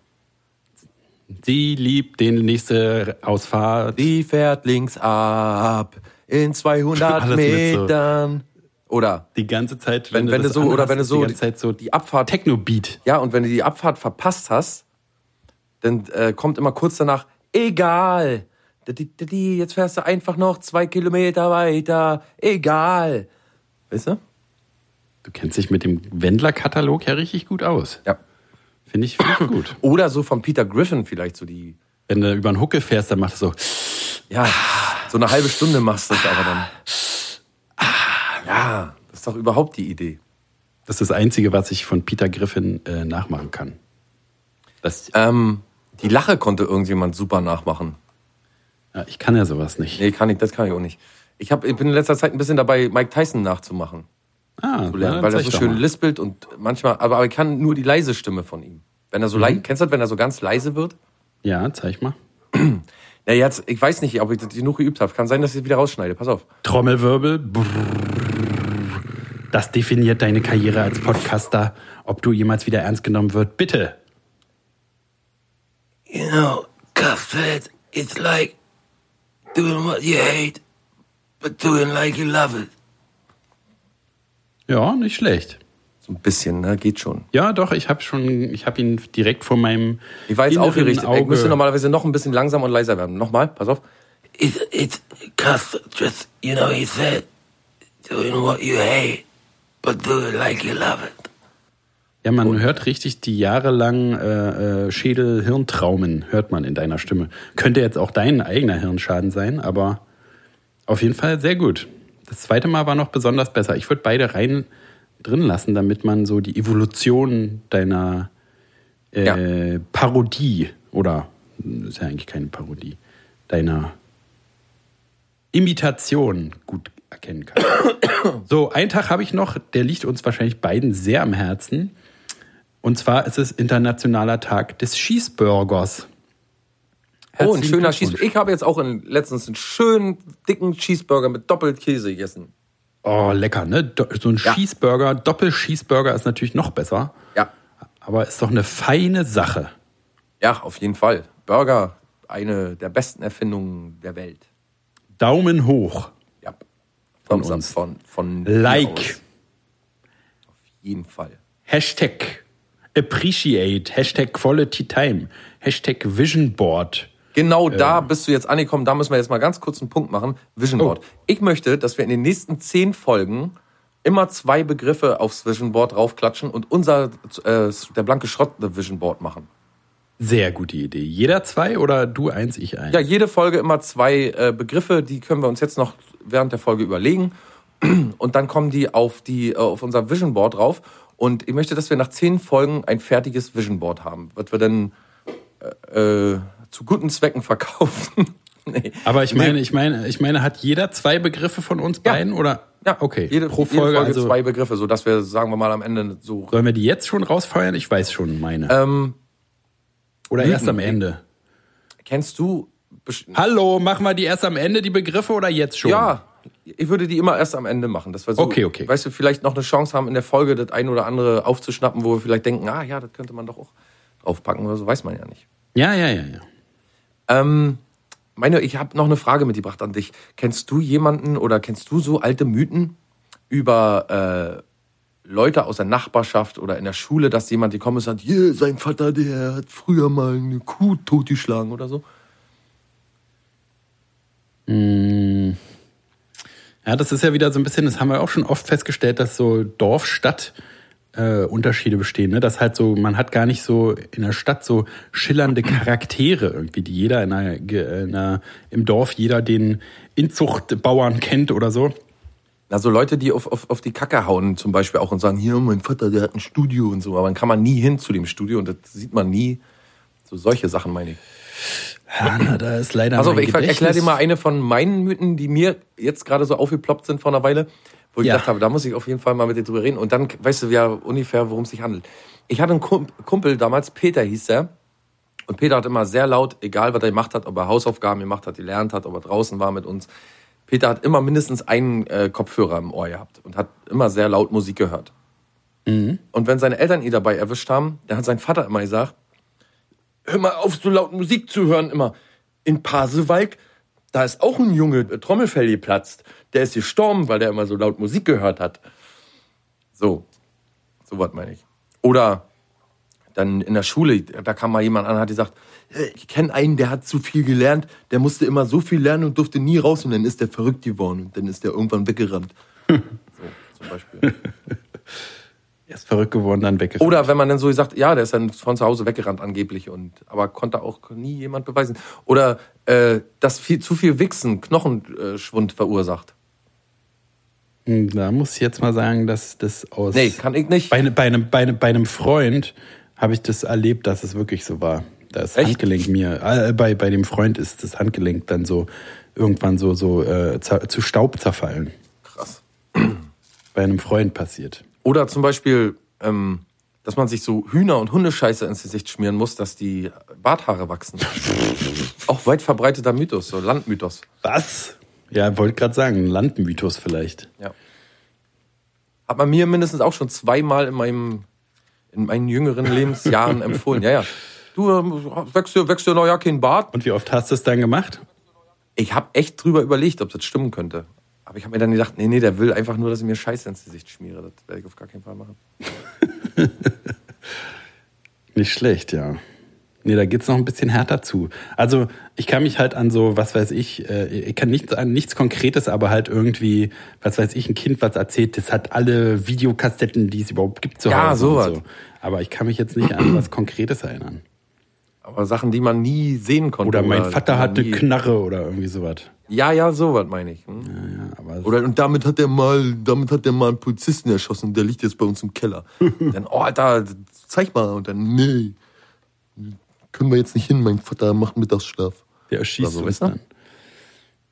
Speaker 2: Sie liebt den nächste Ausfahrt.
Speaker 1: Die fährt links ab in 200
Speaker 2: Alles mit so-
Speaker 1: Metern. Oder,
Speaker 2: Die ganze Zeit,
Speaker 1: wenn, wenn, du
Speaker 2: das
Speaker 1: so, oder wenn du so
Speaker 2: die ganze Zeit so
Speaker 1: die Abfahrt,
Speaker 2: Techno-Beat.
Speaker 1: ja, und wenn du die Abfahrt verpasst hast, dann äh, kommt immer kurz danach, egal. Jetzt fährst du einfach noch zwei Kilometer weiter. Egal. Weißt du?
Speaker 2: Du kennst dich mit dem Wendler-Katalog ja richtig gut aus.
Speaker 1: Ja.
Speaker 2: Finde ich, find ich gut.
Speaker 1: Oder so von Peter Griffin vielleicht so die
Speaker 2: Wenn du über einen Huckel fährst, dann macht es so.
Speaker 1: Ja, so eine halbe Stunde machst du das aber dann. Ja, das ist doch überhaupt die Idee.
Speaker 2: Das ist das Einzige, was ich von Peter Griffin äh, nachmachen kann. Das,
Speaker 1: Ähm, die Lache konnte irgendjemand super nachmachen.
Speaker 2: ja, ich kann ja sowas nicht.
Speaker 1: Nee, kann ich, das kann ich auch nicht. Ich, hab, ich bin in letzter Zeit ein bisschen dabei, Mike Tyson nachzumachen.
Speaker 2: Ah,
Speaker 1: Zu lernen,
Speaker 2: dann
Speaker 1: weil er so schön
Speaker 2: mal.
Speaker 1: lispelt und manchmal, aber, aber ich kann nur die leise Stimme von ihm. Wenn er so leise, kennst du das, wenn er so ganz leise wird?
Speaker 2: Ja, zeig mal.
Speaker 1: Ja, jetzt, ich weiß nicht, ob ich das genug geübt habe. Kann sein, dass ich das wieder rausschneide. Pass auf.
Speaker 2: Trommelwirbel. Das definiert deine Karriere als Podcaster. Ob du jemals wieder ernst genommen wird, bitte.
Speaker 3: You know, Cuffhead, it's like doing what you hate, but doing like you love it.
Speaker 2: Ja, nicht schlecht.
Speaker 1: So ein bisschen, ne? Geht schon.
Speaker 2: Ja, doch, ich habe schon, ich habe ihn direkt vor meinem
Speaker 1: Ich war jetzt aufgeregt. Ich
Speaker 2: Auge.
Speaker 1: müsste normalerweise noch ein bisschen langsam und leiser werden. Nochmal, pass auf.
Speaker 3: It's, it's, Cuff, just, you know, he said, doing what you hate, but doing like you love it.
Speaker 2: Ja, man hört richtig die jahrelangen äh, äh, Schädel-Hirntraumen, hört man in deiner Stimme. Könnte jetzt auch dein eigener Hirnschaden sein, aber auf jeden Fall sehr gut. Das zweite Mal war noch besonders besser. Ich würde beide rein drin lassen, damit man so die Evolution deiner äh, Parodie oder ist ja eigentlich keine Parodie, deiner Imitation gut erkennen kann. So, einen Tag habe ich noch, der liegt uns wahrscheinlich beiden sehr am Herzen. Und zwar ist es Internationaler Tag des Cheeseburgers.
Speaker 1: Oh, ein
Speaker 2: Herzlichen
Speaker 1: schöner. Cheeseburger. Ich habe jetzt auch in, letztens einen schönen, dicken Cheeseburger mit doppelt Käse gegessen.
Speaker 2: Oh, lecker, ne? So ein
Speaker 1: Ja.
Speaker 2: Cheeseburger, Doppel-Cheeseburger ist natürlich noch besser.
Speaker 1: Ja.
Speaker 2: Aber ist doch eine feine Sache.
Speaker 1: Ja, auf jeden Fall. Burger, eine der besten Erfindungen der Welt.
Speaker 2: Daumen hoch.
Speaker 1: Ja.
Speaker 2: Von
Speaker 1: up
Speaker 2: uns.
Speaker 1: Von, von
Speaker 2: Like.
Speaker 1: Auf jeden Fall.
Speaker 2: Hashtag appreciate. Hashtag quality time. Hashtag vision board.
Speaker 1: Genau da bist du jetzt angekommen. Da müssen wir jetzt mal ganz kurz einen Punkt machen. Vision Board.
Speaker 2: Oh.
Speaker 1: Ich möchte, dass wir in den nächsten zehn Folgen immer zwei Begriffe aufs Vision Board draufklatschen und unser, äh, der blanke Schrott Vision Board machen.
Speaker 2: Sehr gute Idee. Jeder zwei oder du eins, ich eins?
Speaker 1: Ja, jede Folge immer zwei äh, Begriffe, die können wir uns jetzt noch während der Folge überlegen. Und dann kommen die auf, die, äh, auf unser Vision Board drauf. Und ich möchte, dass wir nach zehn Folgen ein fertiges Vision Board haben, was wir dann äh, äh, zu guten Zwecken verkaufen. nee.
Speaker 2: Aber ich meine, ich meine, ich meine, hat jeder zwei Begriffe von uns
Speaker 1: Ja.
Speaker 2: beiden oder?
Speaker 1: Ja,
Speaker 2: okay.
Speaker 1: Jede,
Speaker 2: Pro
Speaker 1: jede
Speaker 2: Folge,
Speaker 1: Folge
Speaker 2: also
Speaker 1: zwei Begriffe, sodass wir, sagen wir mal, am Ende so.
Speaker 2: sollen wir die jetzt schon rausfeuern? Ich weiß schon meine.
Speaker 1: Ähm,
Speaker 2: oder erst
Speaker 1: Mythen.
Speaker 2: am Ende.
Speaker 1: kennst du.
Speaker 2: Hallo, machen wir die erst am Ende die Begriffe oder jetzt schon?
Speaker 1: Ja, ich würde die immer erst am Ende machen. Dass wir so,
Speaker 2: Okay, okay.
Speaker 1: Weißt du, vielleicht noch eine Chance haben, in der Folge das ein oder andere aufzuschnappen, wo wir vielleicht denken, ah ja, das könnte man doch auch draufpacken oder so, weiß man ja nicht.
Speaker 2: Ja, ja, ja, ja.
Speaker 1: Ähm, meine, ich habe noch eine Frage mitgebracht an dich. Kennst du jemanden oder kennst du so alte Mythen über äh, Leute aus der Nachbarschaft oder in der Schule, dass jemand gekommen ist und sagt, yeah, sein Vater, der hat früher mal eine Kuh totgeschlagen oder so?
Speaker 2: Ja, das ist ja wieder so ein bisschen, das haben wir auch schon oft festgestellt, dass so Dorf-Stadt äh, Unterschiede bestehen. Ne? Dass halt so, man hat gar nicht so in der Stadt so schillernde Charaktere irgendwie, die jeder in einer, ge- in einer, im Dorf, jeder den Inzuchtbauern kennt oder so.
Speaker 1: Also Leute, die auf, auf, auf die Kacke hauen zum Beispiel auch und sagen, hier, mein Vater, der hat ein Studio und so, aber dann kann man nie hin zu dem Studio und das sieht man nie. So solche Sachen meine ich.
Speaker 2: Ja, na, da ist leider
Speaker 1: Also ich erkläre dir mal eine von meinen Mythen, die mir jetzt gerade so aufgeploppt sind vor einer Weile, wo ich
Speaker 2: Ja.
Speaker 1: gedacht habe, da muss ich auf jeden Fall mal mit dir drüber reden. Und dann weißt du ja ungefähr, worum es sich handelt. Ich hatte einen Kump- Kumpel damals, Peter hieß er. Und Peter hat immer sehr laut, egal was er gemacht hat, ob er Hausaufgaben gemacht hat, gelernt hat, ob er draußen war mit uns. Peter hat immer mindestens einen äh, Kopfhörer im Ohr gehabt und hat immer sehr laut Musik gehört. Und wenn seine Eltern ihn dabei erwischt haben, dann hat sein Vater immer gesagt, hör mal auf, so laut Musik zu hören immer. In Pasewalk, da ist auch ein Junge, Trommelfell geplatzt. Der ist gestorben, weil der immer so laut Musik gehört hat. So, so was meine ich. Oder dann in der Schule, da kam mal jemand an und hat gesagt, "Äh, ich kenne einen, der hat zu viel gelernt, der musste immer so viel lernen und durfte nie raus und dann ist der verrückt geworden und dann ist der irgendwann weggerannt. so, zum Beispiel.
Speaker 2: Er ist verrückt geworden, dann weggerannt.
Speaker 1: Oder wenn man dann so sagt, ja, der ist dann von zu Hause weggerannt angeblich und aber konnte auch nie jemand beweisen. Oder äh, dass viel zu viel Wichsen Knochenschwund verursacht.
Speaker 2: Hm, Da muss ich jetzt mal sagen, dass das aus.
Speaker 1: Nee, kann ich nicht.
Speaker 2: Bei, bei, einem, bei, einem, bei einem Freund habe ich das erlebt, dass es wirklich so war. Da ist? Handgelenk mir, äh, bei, bei dem Freund ist das Handgelenk dann so irgendwann so, so äh, zu Staub zerfallen.
Speaker 1: Krass.
Speaker 2: Bei einem Freund passiert.
Speaker 1: Oder zum Beispiel, ähm, dass man sich so Hühner- und Hundescheiße ins Gesicht schmieren muss, dass die Barthaare wachsen. Auch weit verbreiteter Mythos, so Landmythos.
Speaker 2: Was? Ja, wollte gerade sagen, Landmythos vielleicht.
Speaker 1: Ja. Hat man mir mindestens auch schon zweimal in meinem in meinen jüngeren Lebensjahren empfohlen. Ja, ja. Du ähm, wächst dir, wächst dir noch ja kein Bart.
Speaker 2: Und wie oft hast du es dann gemacht?
Speaker 1: Ich habe echt drüber überlegt, ob das stimmen könnte. Aber ich habe mir dann gedacht, nee, nee, der will einfach nur, dass ich mir Scheiße ins Gesicht schmiere. Das werde ich auf gar keinen Fall machen.
Speaker 2: Nicht schlecht, ja. Nee, da geht's noch ein bisschen härter zu. Also ich kann mich halt an so, was weiß ich, äh, ich kann nichts an nichts Konkretes, aber halt irgendwie, was weiß ich, ein Kind, was erzählt, das hat alle Videokassetten, die es überhaupt gibt zu
Speaker 1: Ja,
Speaker 2: Hause.
Speaker 1: sowas.
Speaker 2: und so. Aber ich kann mich jetzt nicht an was Konkretes erinnern.
Speaker 1: Aber Sachen, die man nie sehen konnte.
Speaker 2: Oder mein
Speaker 1: die
Speaker 2: Vater
Speaker 1: man
Speaker 2: hat eine
Speaker 1: nie-
Speaker 2: Knarre oder irgendwie sowas.
Speaker 1: Ja, ja, sowas meine ich. Hm?
Speaker 2: Ja, aber
Speaker 1: Oder und damit hat er mal, damit hat er mal einen Polizisten erschossen, der liegt jetzt bei uns im Keller. dann, oh Alter, zeig mal. Und dann, nee, können wir jetzt nicht hin, mein Vater macht Mittagsschlaf.
Speaker 2: der erschießt
Speaker 1: Oder so,
Speaker 2: uns
Speaker 1: weißt du?
Speaker 2: dann.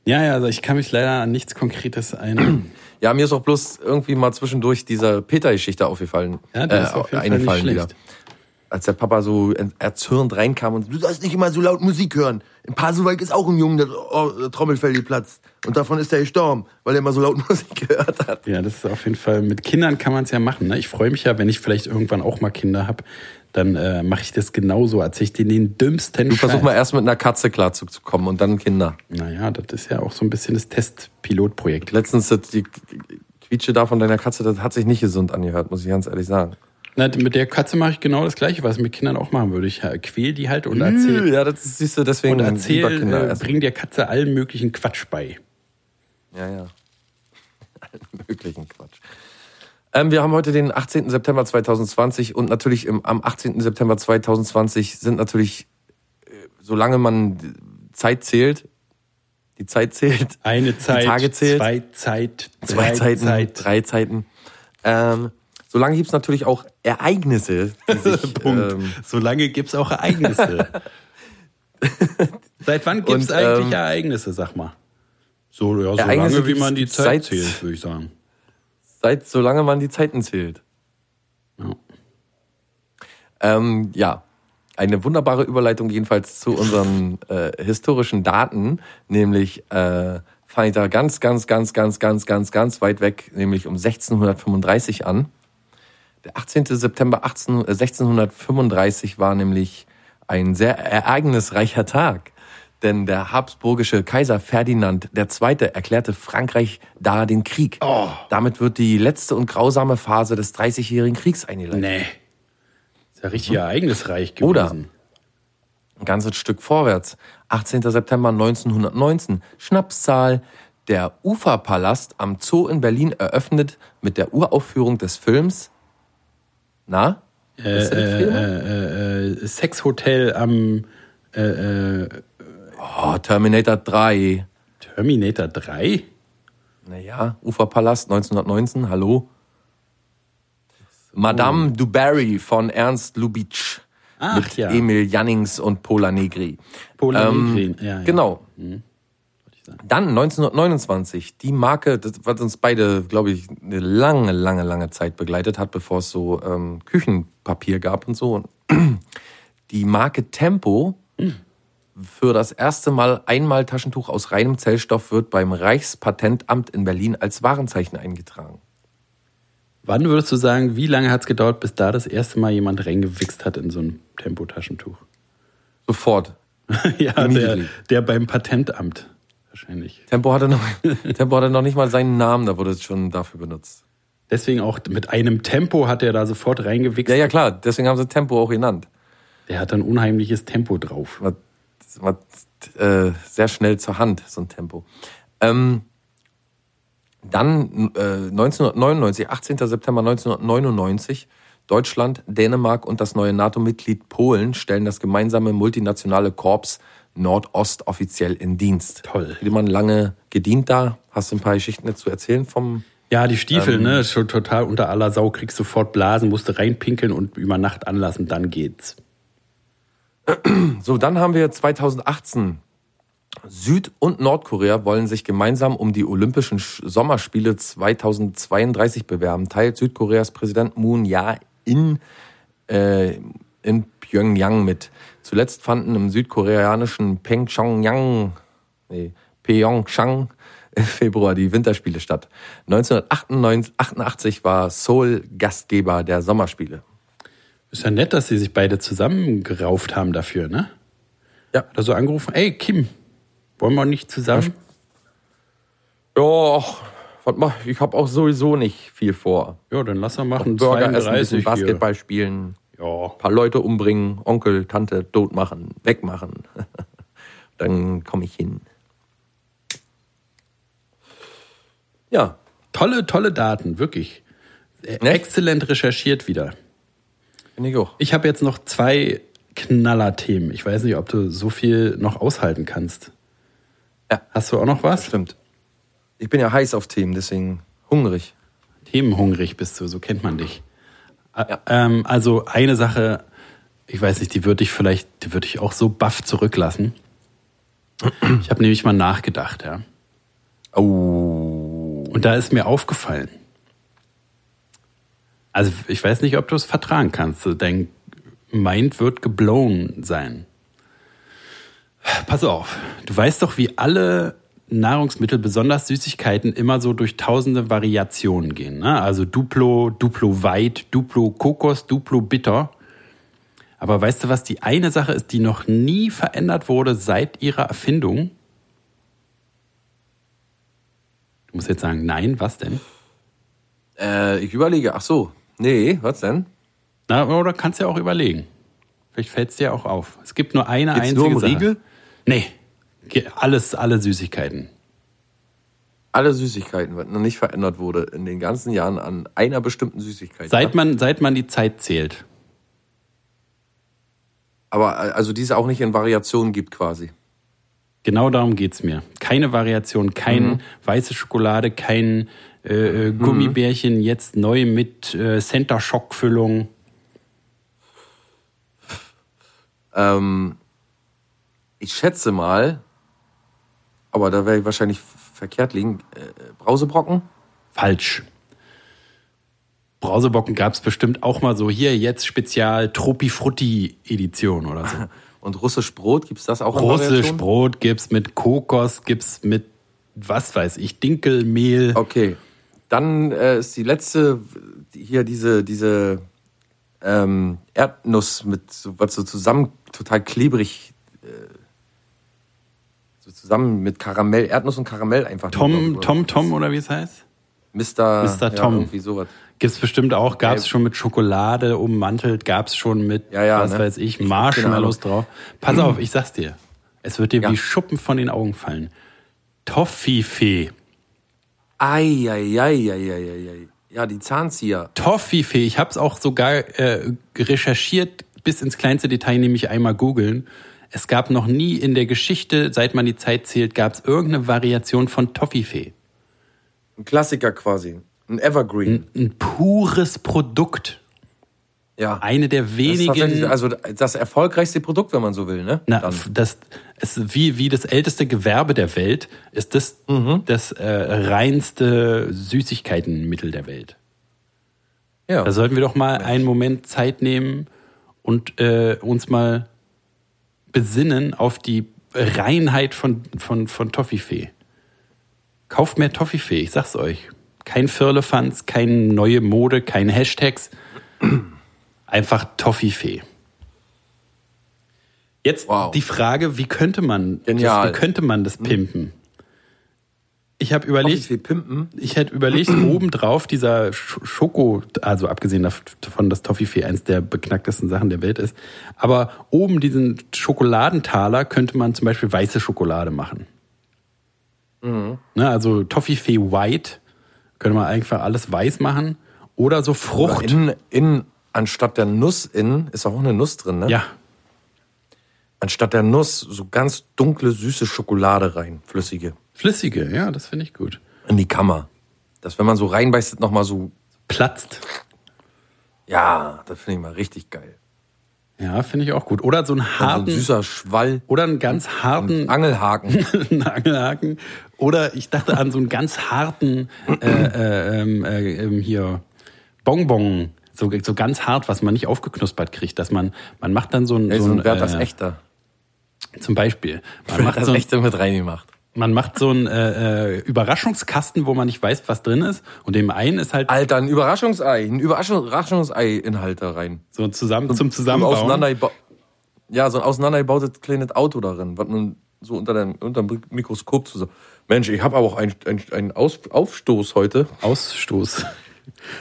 Speaker 2: Ja, ja, also ich kann mich leider an nichts Konkretes erinnern.
Speaker 1: Ja, mir ist auch bloß irgendwie mal zwischendurch diese Peter-Geschichte aufgefallen.
Speaker 2: Ja, das ist
Speaker 1: äh,
Speaker 2: auf jeden Fall nicht schlecht.
Speaker 1: Als der Papa so erzürnt reinkam und du sollst nicht immer so laut Musik hören. In Pasewalk ist auch ein Junge, der oh, der Trommelfell geplatzt. Und davon ist er gestorben, weil er immer so laut Musik gehört hat.
Speaker 2: Ja, das ist auf jeden Fall, mit Kindern kann man es ja machen. Ne? Ich freue mich ja, wenn ich vielleicht irgendwann auch mal Kinder habe, dann äh, mache ich das genauso. Erzähle ich denen den dümmsten
Speaker 1: Du versuch mal erst mit einer Katze klarzukommen und dann Kinder.
Speaker 2: Naja, das ist ja auch so ein bisschen das Testpilotprojekt.
Speaker 1: Letztens die Quietsche da von deiner Katze, das hat sich nicht gesund angehört, muss ich ganz ehrlich sagen.
Speaker 2: Na, mit der Katze mache ich genau das Gleiche, was ich mit Kindern auch machen würde. Ich äh, quäl die halt und erzähl,
Speaker 1: Ja, das ist, siehst du, deswegen
Speaker 2: und erzähl
Speaker 1: Kinder essen.
Speaker 2: bring der Katze allen möglichen Quatsch bei.
Speaker 1: Ja, ja. Allen möglichen Quatsch. Ähm, wir haben heute den 18. September 2020 und natürlich im, am 18. September 2020 sind natürlich, äh, solange man die Zeit zählt, die Zeit zählt,
Speaker 2: Eine Zeit,
Speaker 1: Tage zählt.
Speaker 2: zwei Zeit,
Speaker 1: zwei
Speaker 2: drei
Speaker 1: Zeiten,
Speaker 2: Zeit.
Speaker 1: drei Zeiten. Ähm, solange gibt es natürlich auch Ereignisse, sich,
Speaker 2: Punkt.
Speaker 1: ähm,
Speaker 2: Solange gibt's auch Ereignisse. Seit wann gibt's
Speaker 1: Und,
Speaker 2: eigentlich
Speaker 1: ähm,
Speaker 2: Ereignisse, sag mal? So, ja, so lange, wie man die Zeit
Speaker 1: seit-
Speaker 2: zählt, würde ich sagen.
Speaker 1: seit solange man die Zeiten zählt.
Speaker 2: Ja.
Speaker 1: Ähm, ja, eine wunderbare Überleitung jedenfalls zu unseren äh, historischen Daten, nämlich äh, fange ich da ganz, ganz, ganz, ganz, ganz, ganz, ganz weit weg, nämlich um 1635 an. Der 18. September 18, äh, 1635 war nämlich ein sehr ereignisreicher Tag. Denn der habsburgische Kaiser Ferdinand II. erklärte Frankreich da den Krieg. Damit wird die letzte und grausame Phase des Dreißigjährigen Kriegs eingeleitet.
Speaker 2: Nee. Ist ja richtig ereignisreich gewesen.
Speaker 1: Oder? ein ganzes Stück vorwärts. 18. September 1919. Schnapszahl. Der Uferpalast am Zoo in Berlin eröffnet mit der Uraufführung des Films. Na?
Speaker 2: Äh,
Speaker 1: Film?
Speaker 2: äh, äh, Sexhotel am äh, äh,
Speaker 1: Oh, Terminator 3.
Speaker 2: Terminator 3?
Speaker 1: Naja, Uferpalast 1919, hallo. Madame du Barry von Ernst Lubitsch.
Speaker 2: Ach
Speaker 1: mit
Speaker 2: ja.
Speaker 1: Emil Jannings und Pola Negri.
Speaker 2: Pola
Speaker 1: Ähm,
Speaker 2: Negri, ja, ja.
Speaker 1: Genau.
Speaker 2: sagen.
Speaker 1: Dann 1929, die Marke, das, was uns beide, glaube ich, eine lange, lange, lange Zeit begleitet hat, bevor es so ähm, Küchenpapier gab und so. Die Marke Tempo für das erste Mal einmal Taschentuch aus reinem Zellstoff wird beim Reichspatentamt in Berlin als Warenzeichen eingetragen.
Speaker 2: Wann würdest du sagen, wie lange hat es gedauert, bis da das erste Mal jemand reingewichst hat in so ein Tempotaschentuch?
Speaker 1: Sofort.
Speaker 2: ja, der, der beim Patentamt wahrscheinlich.
Speaker 1: Tempo hatte noch, Tempo hatte noch nicht mal seinen Namen, da wurde es schon dafür benutzt.
Speaker 2: Deswegen auch mit einem Tempo hat er da sofort reingewichst.
Speaker 1: Ja, ja, klar, deswegen haben sie Tempo auch genannt.
Speaker 2: Der hat ein unheimliches Tempo drauf.
Speaker 1: war, war äh, sehr schnell zur Hand, so ein Tempo. Ähm, Dann äh, 1999, 18. September 1999, Deutschland, Dänemark und das neue NATO-Mitglied Polen stellen das gemeinsame multinationale Korps Nordost offiziell in Dienst.
Speaker 2: Toll.
Speaker 1: Friedemann lange gedient da. Hast du ein paar Geschichten dazu erzählen vom
Speaker 2: Ja, die Stiefel,
Speaker 1: Ähm.
Speaker 2: ne, ist schon total unter aller Sau, kriegst sofort Blasen, musst du reinpinkeln und über Nacht anlassen, dann geht's.
Speaker 1: So, dann haben wir 2018. Süd- und Nordkorea wollen sich gemeinsam um die Olympischen Sch- Sommerspiele 2032 bewerben, teilt Südkoreas Präsident Moon Jae-in äh, in Pyongyang mit. Zuletzt fanden im südkoreanischen Pyeongchang, nee, Pyeongchang im Februar die Winterspiele statt. 1988 war Seoul Gastgeber der Sommerspiele.
Speaker 2: Ist ja nett, dass sie sich beide zusammengerauft haben dafür, ne?
Speaker 1: Ja.
Speaker 2: Hat er so angerufen, ey Kim, wollen wir nicht zusammen?
Speaker 1: Ja, was mach ich? Habe auch sowieso nicht viel vor.
Speaker 2: Ja, dann lass er machen.
Speaker 1: Burger essen, ein
Speaker 2: 32
Speaker 1: bisschen
Speaker 2: hier.
Speaker 1: Basketball spielen,
Speaker 2: Ja.
Speaker 1: paar Leute umbringen, Onkel, Tante tot machen, wegmachen. Dann komme ich hin. Ja,
Speaker 2: Tolle, tolle Daten, wirklich. Äh,
Speaker 1: Ne?
Speaker 2: Exzellent recherchiert wieder.
Speaker 1: finde ich auch.
Speaker 2: Ich habe jetzt noch zwei Knallerthemen. Ich weiß nicht, ob du so viel noch aushalten kannst.
Speaker 1: Ja.
Speaker 2: Hast du auch noch was?
Speaker 1: Stimmt. Ich bin ja heiß auf Themen, deswegen hungrig.
Speaker 2: Themenhungrig bist du, so kennt man dich. Ähm, also eine Sache, ich weiß nicht, die würde ich vielleicht, die würde ich auch so baff zurücklassen. Ich habe nämlich mal nachgedacht, ja.
Speaker 1: Oh.
Speaker 2: Und da ist mir aufgefallen. Also ich weiß nicht, ob du es vertragen kannst. Dein Mind wird geblown sein. Pass auf, du weißt doch, wie alle Nahrungsmittel, besonders Süßigkeiten, immer so durch tausende Variationen gehen. Ne? Also Duplo, Duplo Weit, Duplo Kokos, Duplo Bitter. Aber weißt du, was die eine Sache ist, die noch nie verändert wurde seit ihrer Erfindung? Du musst jetzt sagen, nein, was denn?
Speaker 1: Äh, ich überlege, ach so. Nee, was denn?
Speaker 2: Na, oder kannst ja auch überlegen. Vielleicht fällt es dir auch auf. Es gibt nur eine
Speaker 1: Geht's
Speaker 2: einzige
Speaker 1: nur um
Speaker 2: Sache.
Speaker 1: Riegel?
Speaker 2: Nee, alles, alle Süßigkeiten.
Speaker 1: Alle Süßigkeiten, was noch nicht verändert wurde in den ganzen Jahren an einer bestimmten Süßigkeit.
Speaker 2: Seit
Speaker 1: ja?
Speaker 2: man, seit man die Zeit zählt.
Speaker 1: Aber äh, also die es auch nicht in Variationen gibt quasi.
Speaker 2: Genau darum geht's mir. Keine Variation, kein
Speaker 1: Mhm.
Speaker 2: weiße Schokolade, kein äh, äh, Gummibärchen, jetzt neu mit äh, Center Shock Füllung.
Speaker 1: Ähm, ich schätze mal, aber da werde ich wahrscheinlich verkehrt liegen, äh, Brausebrocken?
Speaker 2: Falsch. Brausebocken gab's bestimmt auch mal so hier jetzt Spezial Tropi Frutti Edition oder so.
Speaker 1: Und russisch Brot, gibt es das auch
Speaker 2: Russisch? Brot gibt's mit Kokos, gibt's mit was weiß ich, Dinkelmehl.
Speaker 1: Okay, dann äh, ist die letzte, hier diese, diese ähm, Erdnuss mit, so, was so zusammen, total klebrig, äh, so zusammen mit Karamell, Erdnuss und Karamell einfach.
Speaker 2: Tom? Tom, Tom oder wie es heißt?
Speaker 1: Mr.
Speaker 2: Mr.
Speaker 1: Ja,
Speaker 2: Tom.
Speaker 1: irgendwie sowas.
Speaker 2: Gibt's bestimmt auch, gab's
Speaker 1: Okay.
Speaker 2: schon mit Schokolade ummantelt, gab's schon mit,
Speaker 1: Ja, ja,
Speaker 2: was
Speaker 1: ne?
Speaker 2: weiß ich,
Speaker 1: Ich-
Speaker 2: Marshmallows drauf. Pass auf, ich sag's dir. Es wird dir
Speaker 1: Ja.
Speaker 2: wie Schuppen von den Augen fallen. Toffifee.
Speaker 1: Eieieiei. Ja, die Zahnzieher.
Speaker 2: Toffifee. Ich hab's auch sogar äh, recherchiert, bis ins kleinste Detail, nämlich einmal googeln. Es gab noch nie in der Geschichte, seit man die Zeit zählt, gab's irgendeine Variation von Toffifee.
Speaker 1: Ein Klassiker quasi. Ein Evergreen.
Speaker 2: Ein pures Produkt.
Speaker 1: Ja.
Speaker 2: Eine der
Speaker 1: Das
Speaker 2: wenigen.
Speaker 1: also das erfolgreichste Produkt, wenn man so will, ne?
Speaker 2: Na,
Speaker 1: Dann.
Speaker 2: das ist wie, wie das älteste Gewerbe der Welt, ist das
Speaker 1: Mhm.
Speaker 2: das äh, reinste Süßigkeitenmittel der Welt.
Speaker 1: Ja.
Speaker 2: Da sollten wir doch mal einen Moment Zeit nehmen und äh, uns mal besinnen auf die Reinheit von, von, von Toffifee. Kauft mehr Toffifee, ich sag's euch. Kein Firlefanz, keine neue Mode, keine Hashtags. Einfach Toffifee. Jetzt
Speaker 1: Wow.
Speaker 2: die Frage, wie könnte man
Speaker 1: Genial.
Speaker 2: das, wie könnte man das pimpen? Ich habe überlegt,
Speaker 1: Toffifee pimpen.
Speaker 2: ich hätte überlegt, obendrauf dieser Sch- Schoko, also abgesehen davon, dass Toffifee eins der beknacktesten Sachen der Welt ist, aber oben diesen Schokoladentaler könnte man zum Beispiel weiße Schokolade machen. Ne, also Toffifee White Könnte man einfach alles weiß machen. Oder so Frucht.
Speaker 1: Innen, innen, anstatt der Nuss innen, ist auch eine Nuss drin, ne?
Speaker 2: ja,
Speaker 1: Anstatt der Nuss so ganz dunkle, süße Schokolade rein, flüssige.
Speaker 2: Flüssige, ja, das finde ich gut.
Speaker 1: In die Kammer. Dass, wenn man so reinbeißt, nochmal so,
Speaker 2: Platzt.
Speaker 1: ja, das finde ich mal richtig geil.
Speaker 2: Ja, finde ich auch gut. Oder so einen
Speaker 1: So ein
Speaker 2: harten.
Speaker 1: süßer Schwall.
Speaker 2: oder einen ganz harten
Speaker 1: Angelhaken.
Speaker 2: einen Angelhaken. Oder ich dachte an so einen ganz harten äh, äh, ähm, äh, ähm, hier Bonbon. So, so ganz hart, was man nicht aufgeknuspert kriegt. Dass man, man macht dann so ein,
Speaker 1: Ey,
Speaker 2: so
Speaker 1: so
Speaker 2: ein
Speaker 1: ein Wert das
Speaker 2: äh,
Speaker 1: echter.
Speaker 2: zum Beispiel. Man macht
Speaker 1: das
Speaker 2: so ein,
Speaker 1: echte mit reingemacht.
Speaker 2: Man macht so einen äh, äh, Überraschungskasten, wo man nicht weiß, was drin ist. Und dem einen ist halt
Speaker 1: Alter, ein Überraschungsei. Ein Überraschung- Überraschungsei-Inhalt da rein.
Speaker 2: so zusammen zum
Speaker 1: Ein
Speaker 2: Zusammenbauen.
Speaker 1: auseinandergeba- ja, so ein auseinandergebautes kleines Auto darin, was nun so unter dem, unter dem Mikroskop zusammen. Mensch, ich habe aber auch einen ein Aus, Aufstoß heute.
Speaker 2: Ausstoß.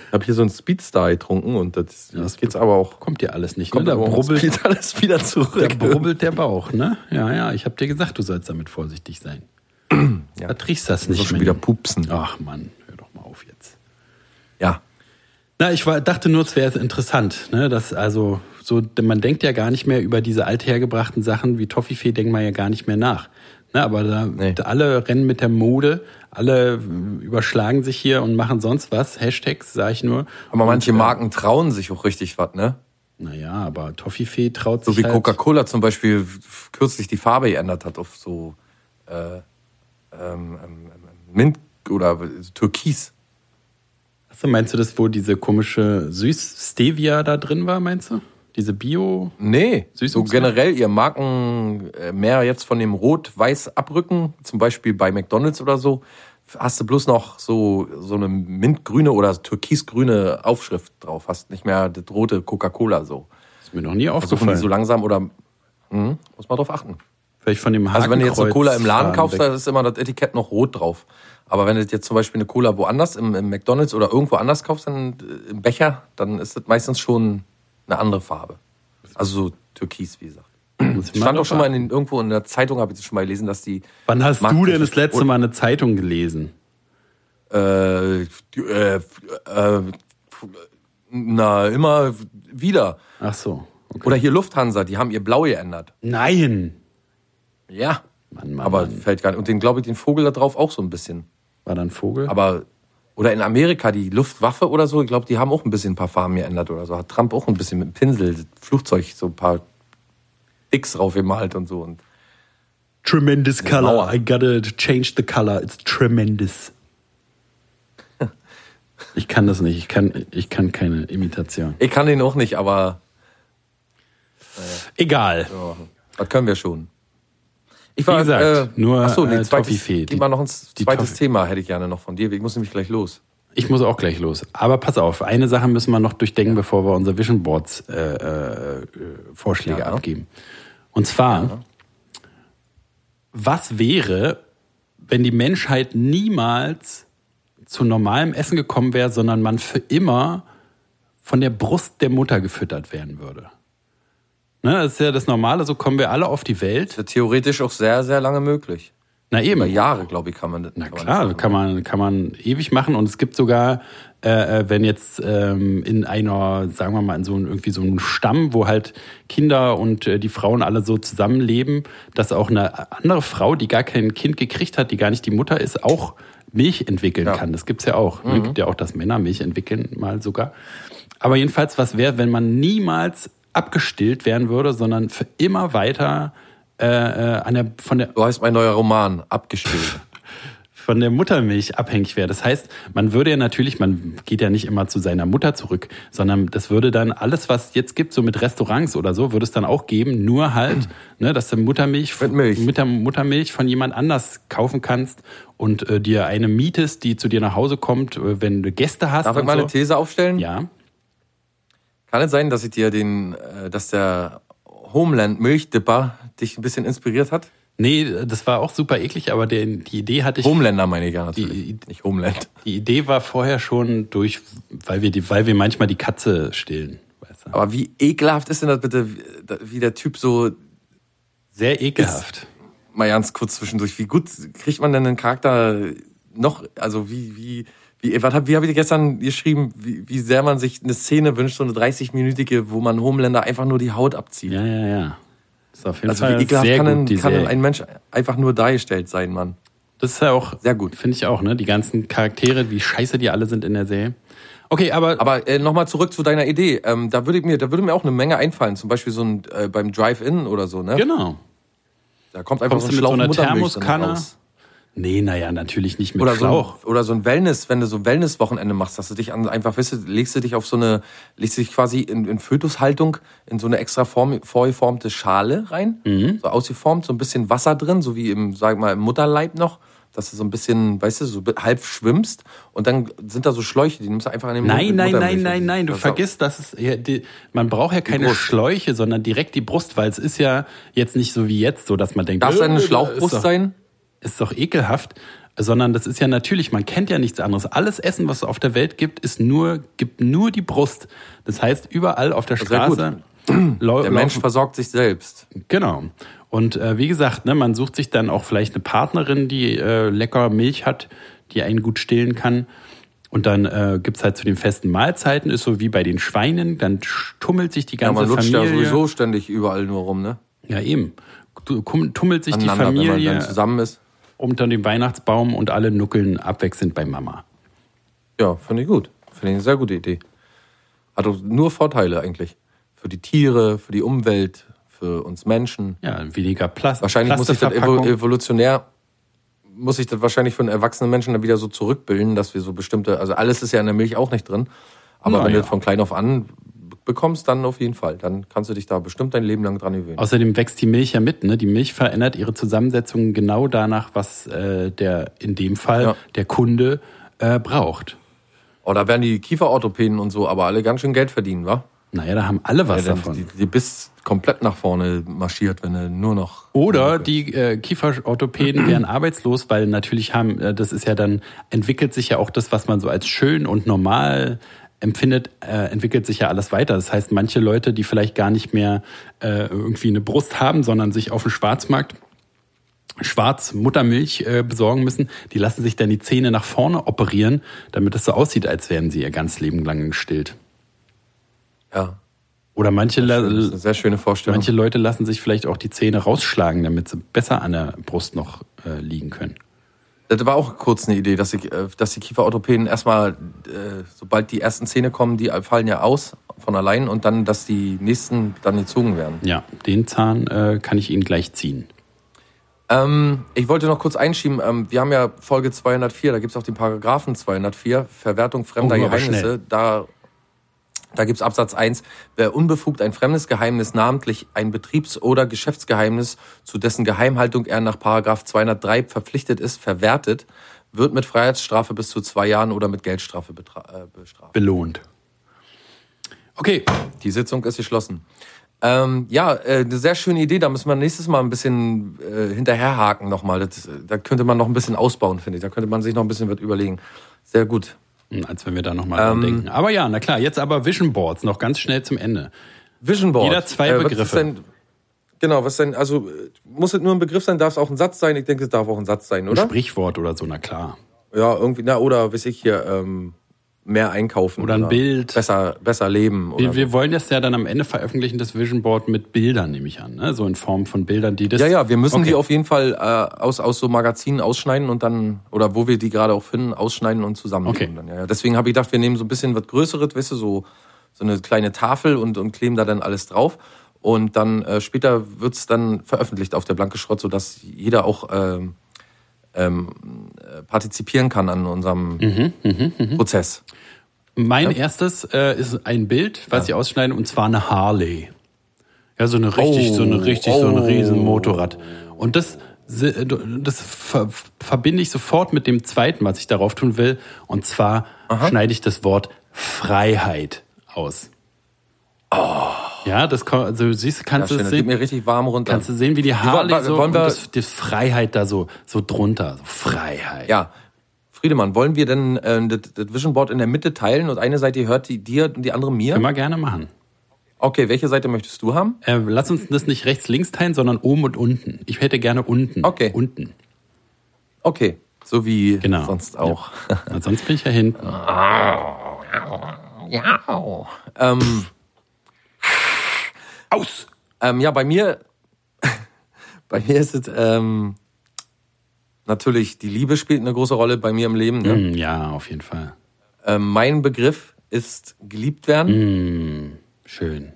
Speaker 1: Ich habe hier so einen Speedstar getrunken und das, das geht's aber auch.
Speaker 2: Kommt dir alles nicht.
Speaker 1: Kommt
Speaker 2: ne? Da brubbelt,
Speaker 1: geht alles wieder zurück.
Speaker 2: da brubbelt der Bauch, ne? Ja, ja, ich habe dir gesagt, du sollst damit vorsichtig sein.
Speaker 1: Ja.
Speaker 2: Da triechst das
Speaker 1: So
Speaker 2: nicht
Speaker 1: schon
Speaker 2: mehr.
Speaker 1: wieder pupsen.
Speaker 2: Ach Mann, hör doch mal auf jetzt.
Speaker 1: Ja.
Speaker 2: Na, ich war, dachte nur, es wäre interessant, ne? Dass also so, man denkt ja gar nicht mehr über diese althergebrachten Sachen wie Toffifee, denkt man ja gar nicht mehr nach. Ne, aber da,
Speaker 1: Nee.
Speaker 2: alle rennen mit der Mode, alle überschlagen sich hier und machen sonst was. Hashtags, sage ich nur.
Speaker 1: Aber manche
Speaker 2: Und, äh,
Speaker 1: Marken trauen sich auch richtig was, ne?
Speaker 2: Naja, aber Toffifee traut
Speaker 1: So
Speaker 2: sich
Speaker 1: wie
Speaker 2: halt,
Speaker 1: Coca-Cola zum Beispiel kürzlich die Farbe geändert hat auf so äh, ähm, ähm, Mint oder Türkis.
Speaker 2: Achso, meinst du das, wo diese komische Süß-Stevia da drin war, meinst du? Diese Bio...
Speaker 1: Nee, so
Speaker 2: Süßungsmittel?
Speaker 1: generell ihr Marken äh, mehr jetzt von dem Rot-Weiß abrücken, zum Beispiel bei McDonalds oder so, hast du bloß noch so, so eine mintgrüne oder türkisgrüne Aufschrift drauf. Hast nicht mehr das rote Coca-Cola so.
Speaker 2: Ist mir noch nie
Speaker 1: Versuchen
Speaker 2: aufgefallen.
Speaker 1: die so langsam oder hm, muss man drauf achten.
Speaker 2: Vielleicht von dem
Speaker 1: Also wenn du jetzt eine Cola im Laden kaufst,
Speaker 2: weg.
Speaker 1: da ist immer das Etikett noch rot drauf. Aber wenn du jetzt zum Beispiel eine Cola woanders, im, im McDonalds oder irgendwo anders kaufst, dann äh, im Becher, dann ist das meistens schon eine andere Farbe. Also so türkis, wie gesagt.
Speaker 2: Ich
Speaker 1: Stand auch schon mal in, den- irgendwo in der Zeitung, habe ich das schon mal gelesen, dass die
Speaker 2: Wann hast du
Speaker 1: Marken-
Speaker 2: denn das letzte Mal eine Zeitung gelesen?
Speaker 1: äh, äh, äh, na, immer wieder.
Speaker 2: Ach so. Okay.
Speaker 1: Oder hier Lufthansa, die haben ihr Blau geändert.
Speaker 2: Nein.
Speaker 1: Ja.
Speaker 2: Mann, Mann,
Speaker 1: Aber
Speaker 2: Mann.
Speaker 1: fällt gar nicht. Und den glaube ich, den Vogel da drauf auch so ein bisschen.
Speaker 2: War da ein Vogel?
Speaker 1: Aber, oder in Amerika, die Luftwaffe oder so, ich glaube, die haben auch ein bisschen ein paar Farben geändert oder so. Hat Trump auch ein bisschen mit dem Pinsel, Flugzeug, so ein paar X drauf gemalt und so. Und
Speaker 2: tremendous color.
Speaker 1: Mauer.
Speaker 2: I gotta change the color. It's tremendous. Ich kann das nicht. Ich kann, ich kann keine Imitation.
Speaker 1: ich kann den auch nicht, aber
Speaker 2: Egal.
Speaker 1: ja, das können wir schon. Ich
Speaker 2: Wie gesagt, nur,
Speaker 1: achso, nee,
Speaker 2: äh,
Speaker 1: zweites,
Speaker 2: Toffifee.
Speaker 1: Gib mal noch ein zweites. Thema, hätte ich gerne noch von dir. Ich muss nämlich gleich los.
Speaker 2: Ich muss auch gleich los. Aber pass auf, eine Sache müssen wir noch durchdenken, bevor wir unsere Vision Boards äh, äh, äh, Vorschläge
Speaker 1: Ja.
Speaker 2: abgeben. Und zwar, was wäre, wenn die Menschheit niemals zu normalem Essen gekommen wäre, sondern man für immer von der Brust der Mutter gefüttert werden würde? Ne, das ist ja das Normale, so kommen wir alle auf die Welt.
Speaker 1: Das ist theoretisch auch sehr, sehr lange möglich.
Speaker 2: Na eben.
Speaker 1: Über Jahre, glaube ich, kann man das.
Speaker 2: Na
Speaker 1: kann
Speaker 2: klar, kann man, kann man ewig machen. Und es gibt sogar, äh, äh, wenn jetzt ähm, in einer, sagen wir mal, in so einem, irgendwie so einem Stamm, wo halt Kinder und äh, die Frauen alle so zusammenleben, dass auch eine andere Frau, die gar kein Kind gekriegt hat, die gar nicht die Mutter ist, auch Milch entwickeln
Speaker 1: Ja. Mhm.
Speaker 2: kann. Das gibt's ja auch. Es gibt ja auch, dass Männer Milch entwickeln, mal sogar. Aber jedenfalls, was wäre, wenn man niemals abgestillt werden würde, sondern für immer weiter äh, äh, an der, von der
Speaker 1: So heißt mein neuer Roman, abgespielt.
Speaker 2: von der Muttermilch abhängig wäre. Das heißt, man würde ja natürlich, man geht ja nicht immer zu seiner Mutter zurück, sondern das würde dann alles, was es jetzt gibt, so mit Restaurants oder so, würde es dann auch geben, nur halt, ne, dass du Muttermilch
Speaker 1: Mit Milch.
Speaker 2: mit der Muttermilch von jemand anders kaufen kannst und äh, dir eine mietest, die zu dir nach Hause kommt, äh, wenn du Gäste hast.
Speaker 1: Darf ich mal
Speaker 2: so.
Speaker 1: eine These aufstellen?
Speaker 2: Ja.
Speaker 1: Kann es sein, dass ich dir den, äh, dass der Homeland Milchdipper dich ein bisschen inspiriert hat?
Speaker 2: Nee, das war auch super eklig, aber der, die Idee hatte ich.
Speaker 1: Homelander meine ich ja natürlich,
Speaker 2: Die-
Speaker 1: nicht Homeland.
Speaker 2: Die Idee war vorher schon durch, weil wir die, weil wir manchmal die Katze stillen. Weißt du?
Speaker 1: Aber wie ekelhaft ist denn das bitte, wie der Typ so,
Speaker 2: Sehr ekelhaft.
Speaker 1: mal ganz kurz zwischendurch, wie gut kriegt man denn einen Charakter noch, also wie, wie, Wie, was hab, wie habe ich gestern geschrieben, wie, wie sehr man sich eine Szene wünscht, so eine 30-minütige, wo man Homelander einfach nur die Haut abzieht.
Speaker 2: Ja, ja, ja. Das ist auf jeden
Speaker 1: also
Speaker 2: Fall
Speaker 1: wie ekelhaft
Speaker 2: sehr
Speaker 1: kann,
Speaker 2: gut,
Speaker 1: ein, kann
Speaker 2: Serie.
Speaker 1: ein Mensch einfach nur dargestellt sein, Mann.
Speaker 2: Das ist ja auch
Speaker 1: Sehr gut.
Speaker 2: Finde ich auch, ne? Die ganzen Charaktere, wie scheiße die alle sind in der Serie. Okay, aber,
Speaker 1: Aber äh, nochmal zurück zu deiner Idee. Ähm, da würde mir, da würde mir auch eine Menge einfallen. Zum Beispiel so ein äh, beim Drive-In oder so, ne?
Speaker 2: genau.
Speaker 1: Da kommt einfach
Speaker 2: Kommst
Speaker 1: so ein
Speaker 2: mit so
Speaker 1: Schlauch
Speaker 2: einer Thermoskanne? Nee, naja, natürlich nicht mit
Speaker 1: Oder so,
Speaker 2: Schlauch.
Speaker 1: ein, oder so ein Wellness, wenn du so ein Wellness-Wochenende machst, dass du dich an, einfach, weißt du, legst du dich auf so eine, legst du dich quasi in, in Fötushaltung in so eine extra form, vorgeformte Schale rein,
Speaker 2: Mhm.
Speaker 1: so ausgeformt, so ein bisschen Wasser drin, so wie im, sag mal, im Mutterleib noch, dass du so ein bisschen, weißt du, so halb schwimmst und dann sind da so Schläuche, die nimmst du einfach an den Mund
Speaker 2: Nein, nein, nein, nein, nein, du
Speaker 1: Das
Speaker 2: vergisst, dass es ja, die, man braucht ja keine. Schläuche, sondern direkt die Brust, weil es ist ja jetzt nicht so wie jetzt, so dass man denkt,
Speaker 1: Darf es
Speaker 2: äh,
Speaker 1: eine
Speaker 2: ist
Speaker 1: Schlauchbrust sein?
Speaker 2: Ist doch ekelhaft, sondern das ist ja natürlich, man kennt ja nichts anderes. Alles Essen, was es auf der Welt gibt, ist nur, gibt nur die Brust. Das heißt, überall auf der. Straße
Speaker 1: Der Mensch versorgt sich selbst.
Speaker 2: Genau. Und äh, wie gesagt, ne, man sucht sich dann auch vielleicht eine Partnerin, die äh, lecker Milch hat, die einen gut stillen kann. Und dann äh, gibt's halt zu den festen Mahlzeiten, ist so wie bei den Schweinen, dann tummelt sich die
Speaker 1: Ja,
Speaker 2: ganze
Speaker 1: man lutscht
Speaker 2: Familie.
Speaker 1: ja sowieso ständig überall nur rum, ne?
Speaker 2: Ja, eben. Tummelt sich die
Speaker 1: Aneinander, wenn man
Speaker 2: Familie
Speaker 1: dann zusammen ist.
Speaker 2: Unter dem Weihnachtsbaum und alle nuckeln abwechselnd bei Mama.
Speaker 1: Ja, finde ich gut. Finde ich eine sehr gute Idee. Hat doch nur Vorteile eigentlich. Für die Tiere, für die Umwelt, für uns Menschen.
Speaker 2: Ja, weniger Plas
Speaker 1: Wahrscheinlich muss sich das evolutionär, muss sich das wahrscheinlich für einen erwachsenen Menschen dann wieder so zurückbilden, dass wir so bestimmte, also alles ist ja in der Milch auch nicht drin. Aber
Speaker 2: Na
Speaker 1: wenn
Speaker 2: ja.
Speaker 1: du von klein auf an bekommst, dann auf jeden Fall. Dann kannst du dich da bestimmt dein Leben lang dran gewöhnen.
Speaker 2: Außerdem wächst die Milch ja mit. Ne? Die Milch verändert ihre Zusammensetzung genau danach, was äh, der in dem Fall
Speaker 1: Ja.
Speaker 2: der Kunde äh, braucht.
Speaker 1: Oh, da werden die Kieferorthopäden und so aber alle ganz schön Geld verdienen, wa?
Speaker 2: Naja, da haben alle was
Speaker 1: Ja,
Speaker 2: davon.
Speaker 1: Die, die bist komplett nach vorne marschiert, wenn du nur noch.
Speaker 2: Oder die äh, Kieferorthopäden wären arbeitslos, weil natürlich haben, äh, das ist ja dann, entwickelt sich ja auch das, was man so als schön und normal empfindet, äh, entwickelt sich ja alles weiter. Das heißt, manche Leute, die vielleicht gar nicht mehr äh, irgendwie eine Brust haben, sondern sich auf dem Schwarzmarkt Schwarz Muttermilch äh, besorgen müssen, die lassen sich dann die Zähne nach vorne operieren, damit es so aussieht, als wären sie ihr ganz Leben lang gestillt.
Speaker 1: Ja.
Speaker 2: Oder manche,
Speaker 1: sehr schöne Vorstellung.
Speaker 2: manche Leute lassen sich vielleicht auch die Zähne rausschlagen, damit sie besser an der Brust noch äh, liegen können.
Speaker 1: Das war auch kurz eine Idee, dass, ich, äh, dass die Kieferorthopäden erstmal, äh, sobald die ersten Zähne kommen, die fallen ja aus von allein und dann, dass die nächsten dann gezogen werden.
Speaker 2: Ja, den Zahn äh, kann ich Ihnen gleich ziehen.
Speaker 1: Ähm, ich wollte noch kurz einschieben, ähm, wir haben ja Folge 204, da gibt's auch den Paragraphen 204, Verwertung fremder
Speaker 2: Oh,
Speaker 1: Geheimnisse. Da, da gibt's Absatz 1, wer unbefugt ein fremdes Geheimnis, namentlich ein Betriebs- oder Geschäftsgeheimnis, zu dessen Geheimhaltung er nach Paragraph 203 verpflichtet ist, verwertet, wird mit Freiheitsstrafe bis zu zwei Jahren oder mit Geldstrafe betra- äh, bestraft.
Speaker 2: Belohnt. Okay,
Speaker 1: Die Sitzung ist geschlossen. Ähm, ja, äh, eine sehr schöne Idee. Da müssen wir nächstes Mal ein bisschen äh, hinterherhaken nochmal. Das, äh, da könnte man noch ein bisschen ausbauen, finde ich. Da könnte man sich noch ein bisschen was überlegen. Sehr gut.
Speaker 2: Hm, als wenn wir da nochmal dran denken. Aber ja, na klar, jetzt aber Vision Boards noch ganz schnell zum Ende.
Speaker 1: Vision Board.
Speaker 2: Jeder zwei
Speaker 1: was
Speaker 2: Begriffe.
Speaker 1: Denn, genau, was denn, also äh, muss es nur ein Begriff sein, darf es auch ein Satz sein? Ich denke, es darf auch ein Satz sein,
Speaker 2: Ein
Speaker 1: oder?
Speaker 2: Sprichwort oder so, na klar.
Speaker 1: Ja, irgendwie, na, oder weiß ich hier, ähm, mehr einkaufen.
Speaker 2: Oder ein Bild.
Speaker 1: Besser, besser leben. Oder
Speaker 2: Wir,
Speaker 1: so.
Speaker 2: wir wollen das ja dann am Ende veröffentlichen, das Vision Board mit Bildern, nehme ich an. Ne? So in Form von Bildern, die das.
Speaker 1: Ja, ja, wir müssen
Speaker 2: Okay.
Speaker 1: die auf jeden Fall äh, aus, aus so Magazinen ausschneiden und dann, oder wo wir die gerade auch finden, ausschneiden und zusammenlegen.
Speaker 2: Okay.
Speaker 1: Dann, ja, ja. Deswegen habe ich gedacht, wir nehmen so ein bisschen was Größeres, weißt du, so, so eine kleine Tafel und, und kleben da dann alles drauf. Und dann äh, später wird's dann veröffentlicht auf der Blanke Schrott, sodass jeder auch ähm, ähm, äh, partizipieren kann an unserem
Speaker 2: Mhm,
Speaker 1: Prozess.
Speaker 2: Mein erstes äh, ist ein Bild, was sie ausschneiden, und zwar eine Harley. Ja, so eine richtig,
Speaker 1: Oh,
Speaker 2: so eine richtig, so ein
Speaker 1: oh.
Speaker 2: riesen Motorrad. Und das, das ver, verbinde ich sofort mit dem zweiten, was ich darauf tun will. Und zwar schneide ich das Wort Freiheit aus. Ja, das kann, also siehst du,
Speaker 1: Ja,
Speaker 2: kannst
Speaker 1: schön,
Speaker 2: du sehen,
Speaker 1: mir richtig warm runter.
Speaker 2: kannst du sehen, wie die
Speaker 1: wollen-
Speaker 2: Harley so
Speaker 1: wollen
Speaker 2: und
Speaker 1: wir-
Speaker 2: das, die Freiheit da so, so drunter, so Freiheit.
Speaker 1: Ja. Friedemann, wollen wir denn äh, das, das Vision Board in der Mitte teilen und eine Seite hört die dir und die andere mir?
Speaker 2: Können wir gerne machen.
Speaker 1: Okay, welche Seite möchtest du haben?
Speaker 2: Äh, lass uns das nicht rechts, links teilen, sondern oben und unten. Ich hätte gerne unten.
Speaker 1: Okay.
Speaker 2: Unten.
Speaker 1: Okay. So wie
Speaker 2: Genau.
Speaker 1: sonst auch.
Speaker 2: Ja. Sonst bin ich ja hinten.
Speaker 1: Ja. Ähm,
Speaker 2: Aus!
Speaker 1: ähm, ja, bei mir, bei mir ist es ähm, natürlich, die Liebe spielt eine große Rolle bei mir im Leben. Ne?
Speaker 2: Hm, Ja, auf jeden Fall.
Speaker 1: Ähm, mein Begriff ist geliebt werden.
Speaker 2: Hm, schön.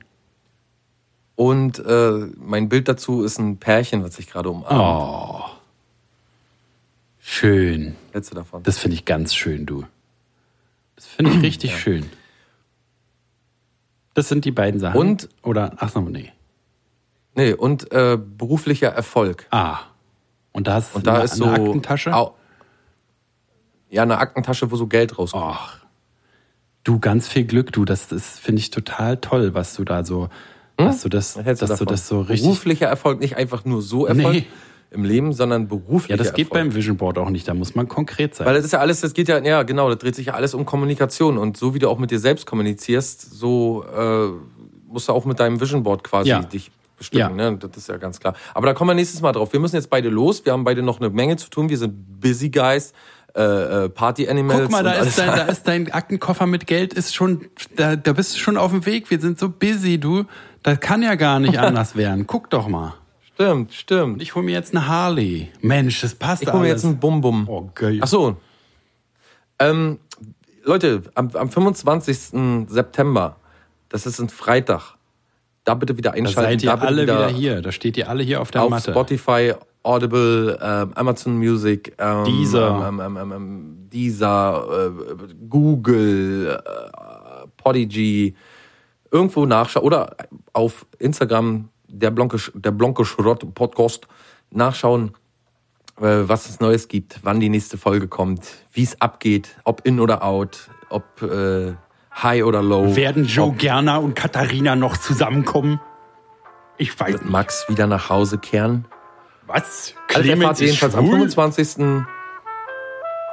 Speaker 1: Und äh, mein Bild dazu ist ein Pärchen, was sich gerade umarmt.
Speaker 2: Oh. Schön.
Speaker 1: Letzte davon.
Speaker 2: Das finde ich ganz schön, du. Das finde ich richtig schön. Das sind die beiden Sachen.
Speaker 1: Und-
Speaker 2: Oder, ach so, nee.
Speaker 1: Nee, und äh, beruflicher Erfolg.
Speaker 2: Ah. Und da ist,
Speaker 1: Und da
Speaker 2: eine,
Speaker 1: ist so.
Speaker 2: eine Aktentasche.
Speaker 1: Au, ja, eine Aktentasche, wo so Geld rauskommt.
Speaker 2: Ach. Du, ganz viel Glück, du. Das, das finde ich total toll, was du da so, dass du das, dass du
Speaker 1: davon?
Speaker 2: das so richtig.
Speaker 1: Beruflicher Erfolg, nicht einfach nur so Erfolg
Speaker 2: Nee.
Speaker 1: Im Leben, sondern beruflicher
Speaker 2: Ja, das geht
Speaker 1: Erfolg.
Speaker 2: beim Vision Board auch nicht. Da muss man konkret sein.
Speaker 1: Weil das ist ja alles, das geht ja, ja genau, das dreht sich ja alles um Kommunikation. Und so wie du auch mit dir selbst kommunizierst, so äh, musst du auch mit deinem Vision Board quasi
Speaker 2: Ja.
Speaker 1: dich bestücken.
Speaker 2: Ja.
Speaker 1: Ne? Das ist ja ganz klar. Aber da kommen wir nächstes Mal drauf. Wir müssen jetzt beide los. Wir haben beide noch eine Menge zu tun. Wir sind Busy Guys, äh, äh, Party Animals.
Speaker 2: Guck mal, da ist, dein, da ist dein Aktenkoffer mit Geld, ist schon, da, da bist du schon auf dem Weg. Wir sind so busy, du. Das kann ja gar nicht anders werden. Guck doch mal.
Speaker 1: Stimmt, stimmt.
Speaker 2: Ich hole mir jetzt eine Harley. Mensch, das passt
Speaker 1: Ich hole mir
Speaker 2: alles.
Speaker 1: jetzt einen Bum-Bum.
Speaker 2: Oh, geil.
Speaker 1: Ach so. Ähm, Leute, am, am 25. September, das ist ein Freitag, da bitte wieder
Speaker 2: da
Speaker 1: einschalten.
Speaker 2: seid ihr
Speaker 1: da
Speaker 2: alle wieder hier. Da steht ihr alle hier auf der
Speaker 1: Auf
Speaker 2: Matte.
Speaker 1: Spotify, Audible, ähm, Amazon Music, ähm,
Speaker 2: Deezer.
Speaker 1: ähm, ähm, ähm, ähm, Deezer äh, Google, äh, Podigy, irgendwo nachschauen oder auf Instagram der Blonke, Sch- der Blonke Schrott Podcast nachschauen, äh, was es Neues gibt, wann die nächste Folge kommt, wie es abgeht, ob in oder out, ob äh, high oder low.
Speaker 2: Werden Joe Gerner und Katharina noch zusammenkommen? Ich weiß
Speaker 1: Wird
Speaker 2: nicht.
Speaker 1: Max wieder nach Hause kehren?
Speaker 2: Was?
Speaker 1: Also
Speaker 2: ist
Speaker 1: ihr jedenfalls am
Speaker 2: schwul?
Speaker 1: 25.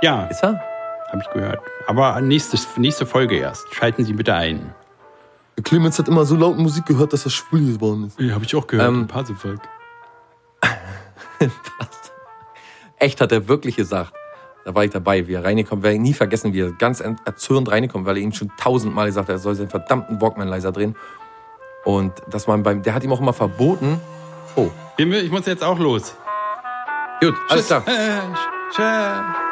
Speaker 2: Ja,
Speaker 1: Ist er?
Speaker 2: habe ich gehört. Aber nächste, nächste Folge erst. Schalten Sie bitte ein.
Speaker 1: Clemens hat immer so laut Musik gehört, dass er schwul geworden ist.
Speaker 2: Ja, habe ich auch gehört.
Speaker 1: Ähm,
Speaker 2: Passevolk.
Speaker 1: Echt, hat er wirklich gesagt. Da war ich dabei, wie er reingekommen, werde ich nie vergessen, wie er ganz erzürnt reingekommen, weil er ihm schon tausendmal gesagt hat, er soll seinen verdammten Walkman leiser drehen. Und dass man beim, der hat ihm auch immer verboten. Oh,
Speaker 2: Ich muss jetzt auch los.
Speaker 1: gut, alles klar.
Speaker 2: Tschüss.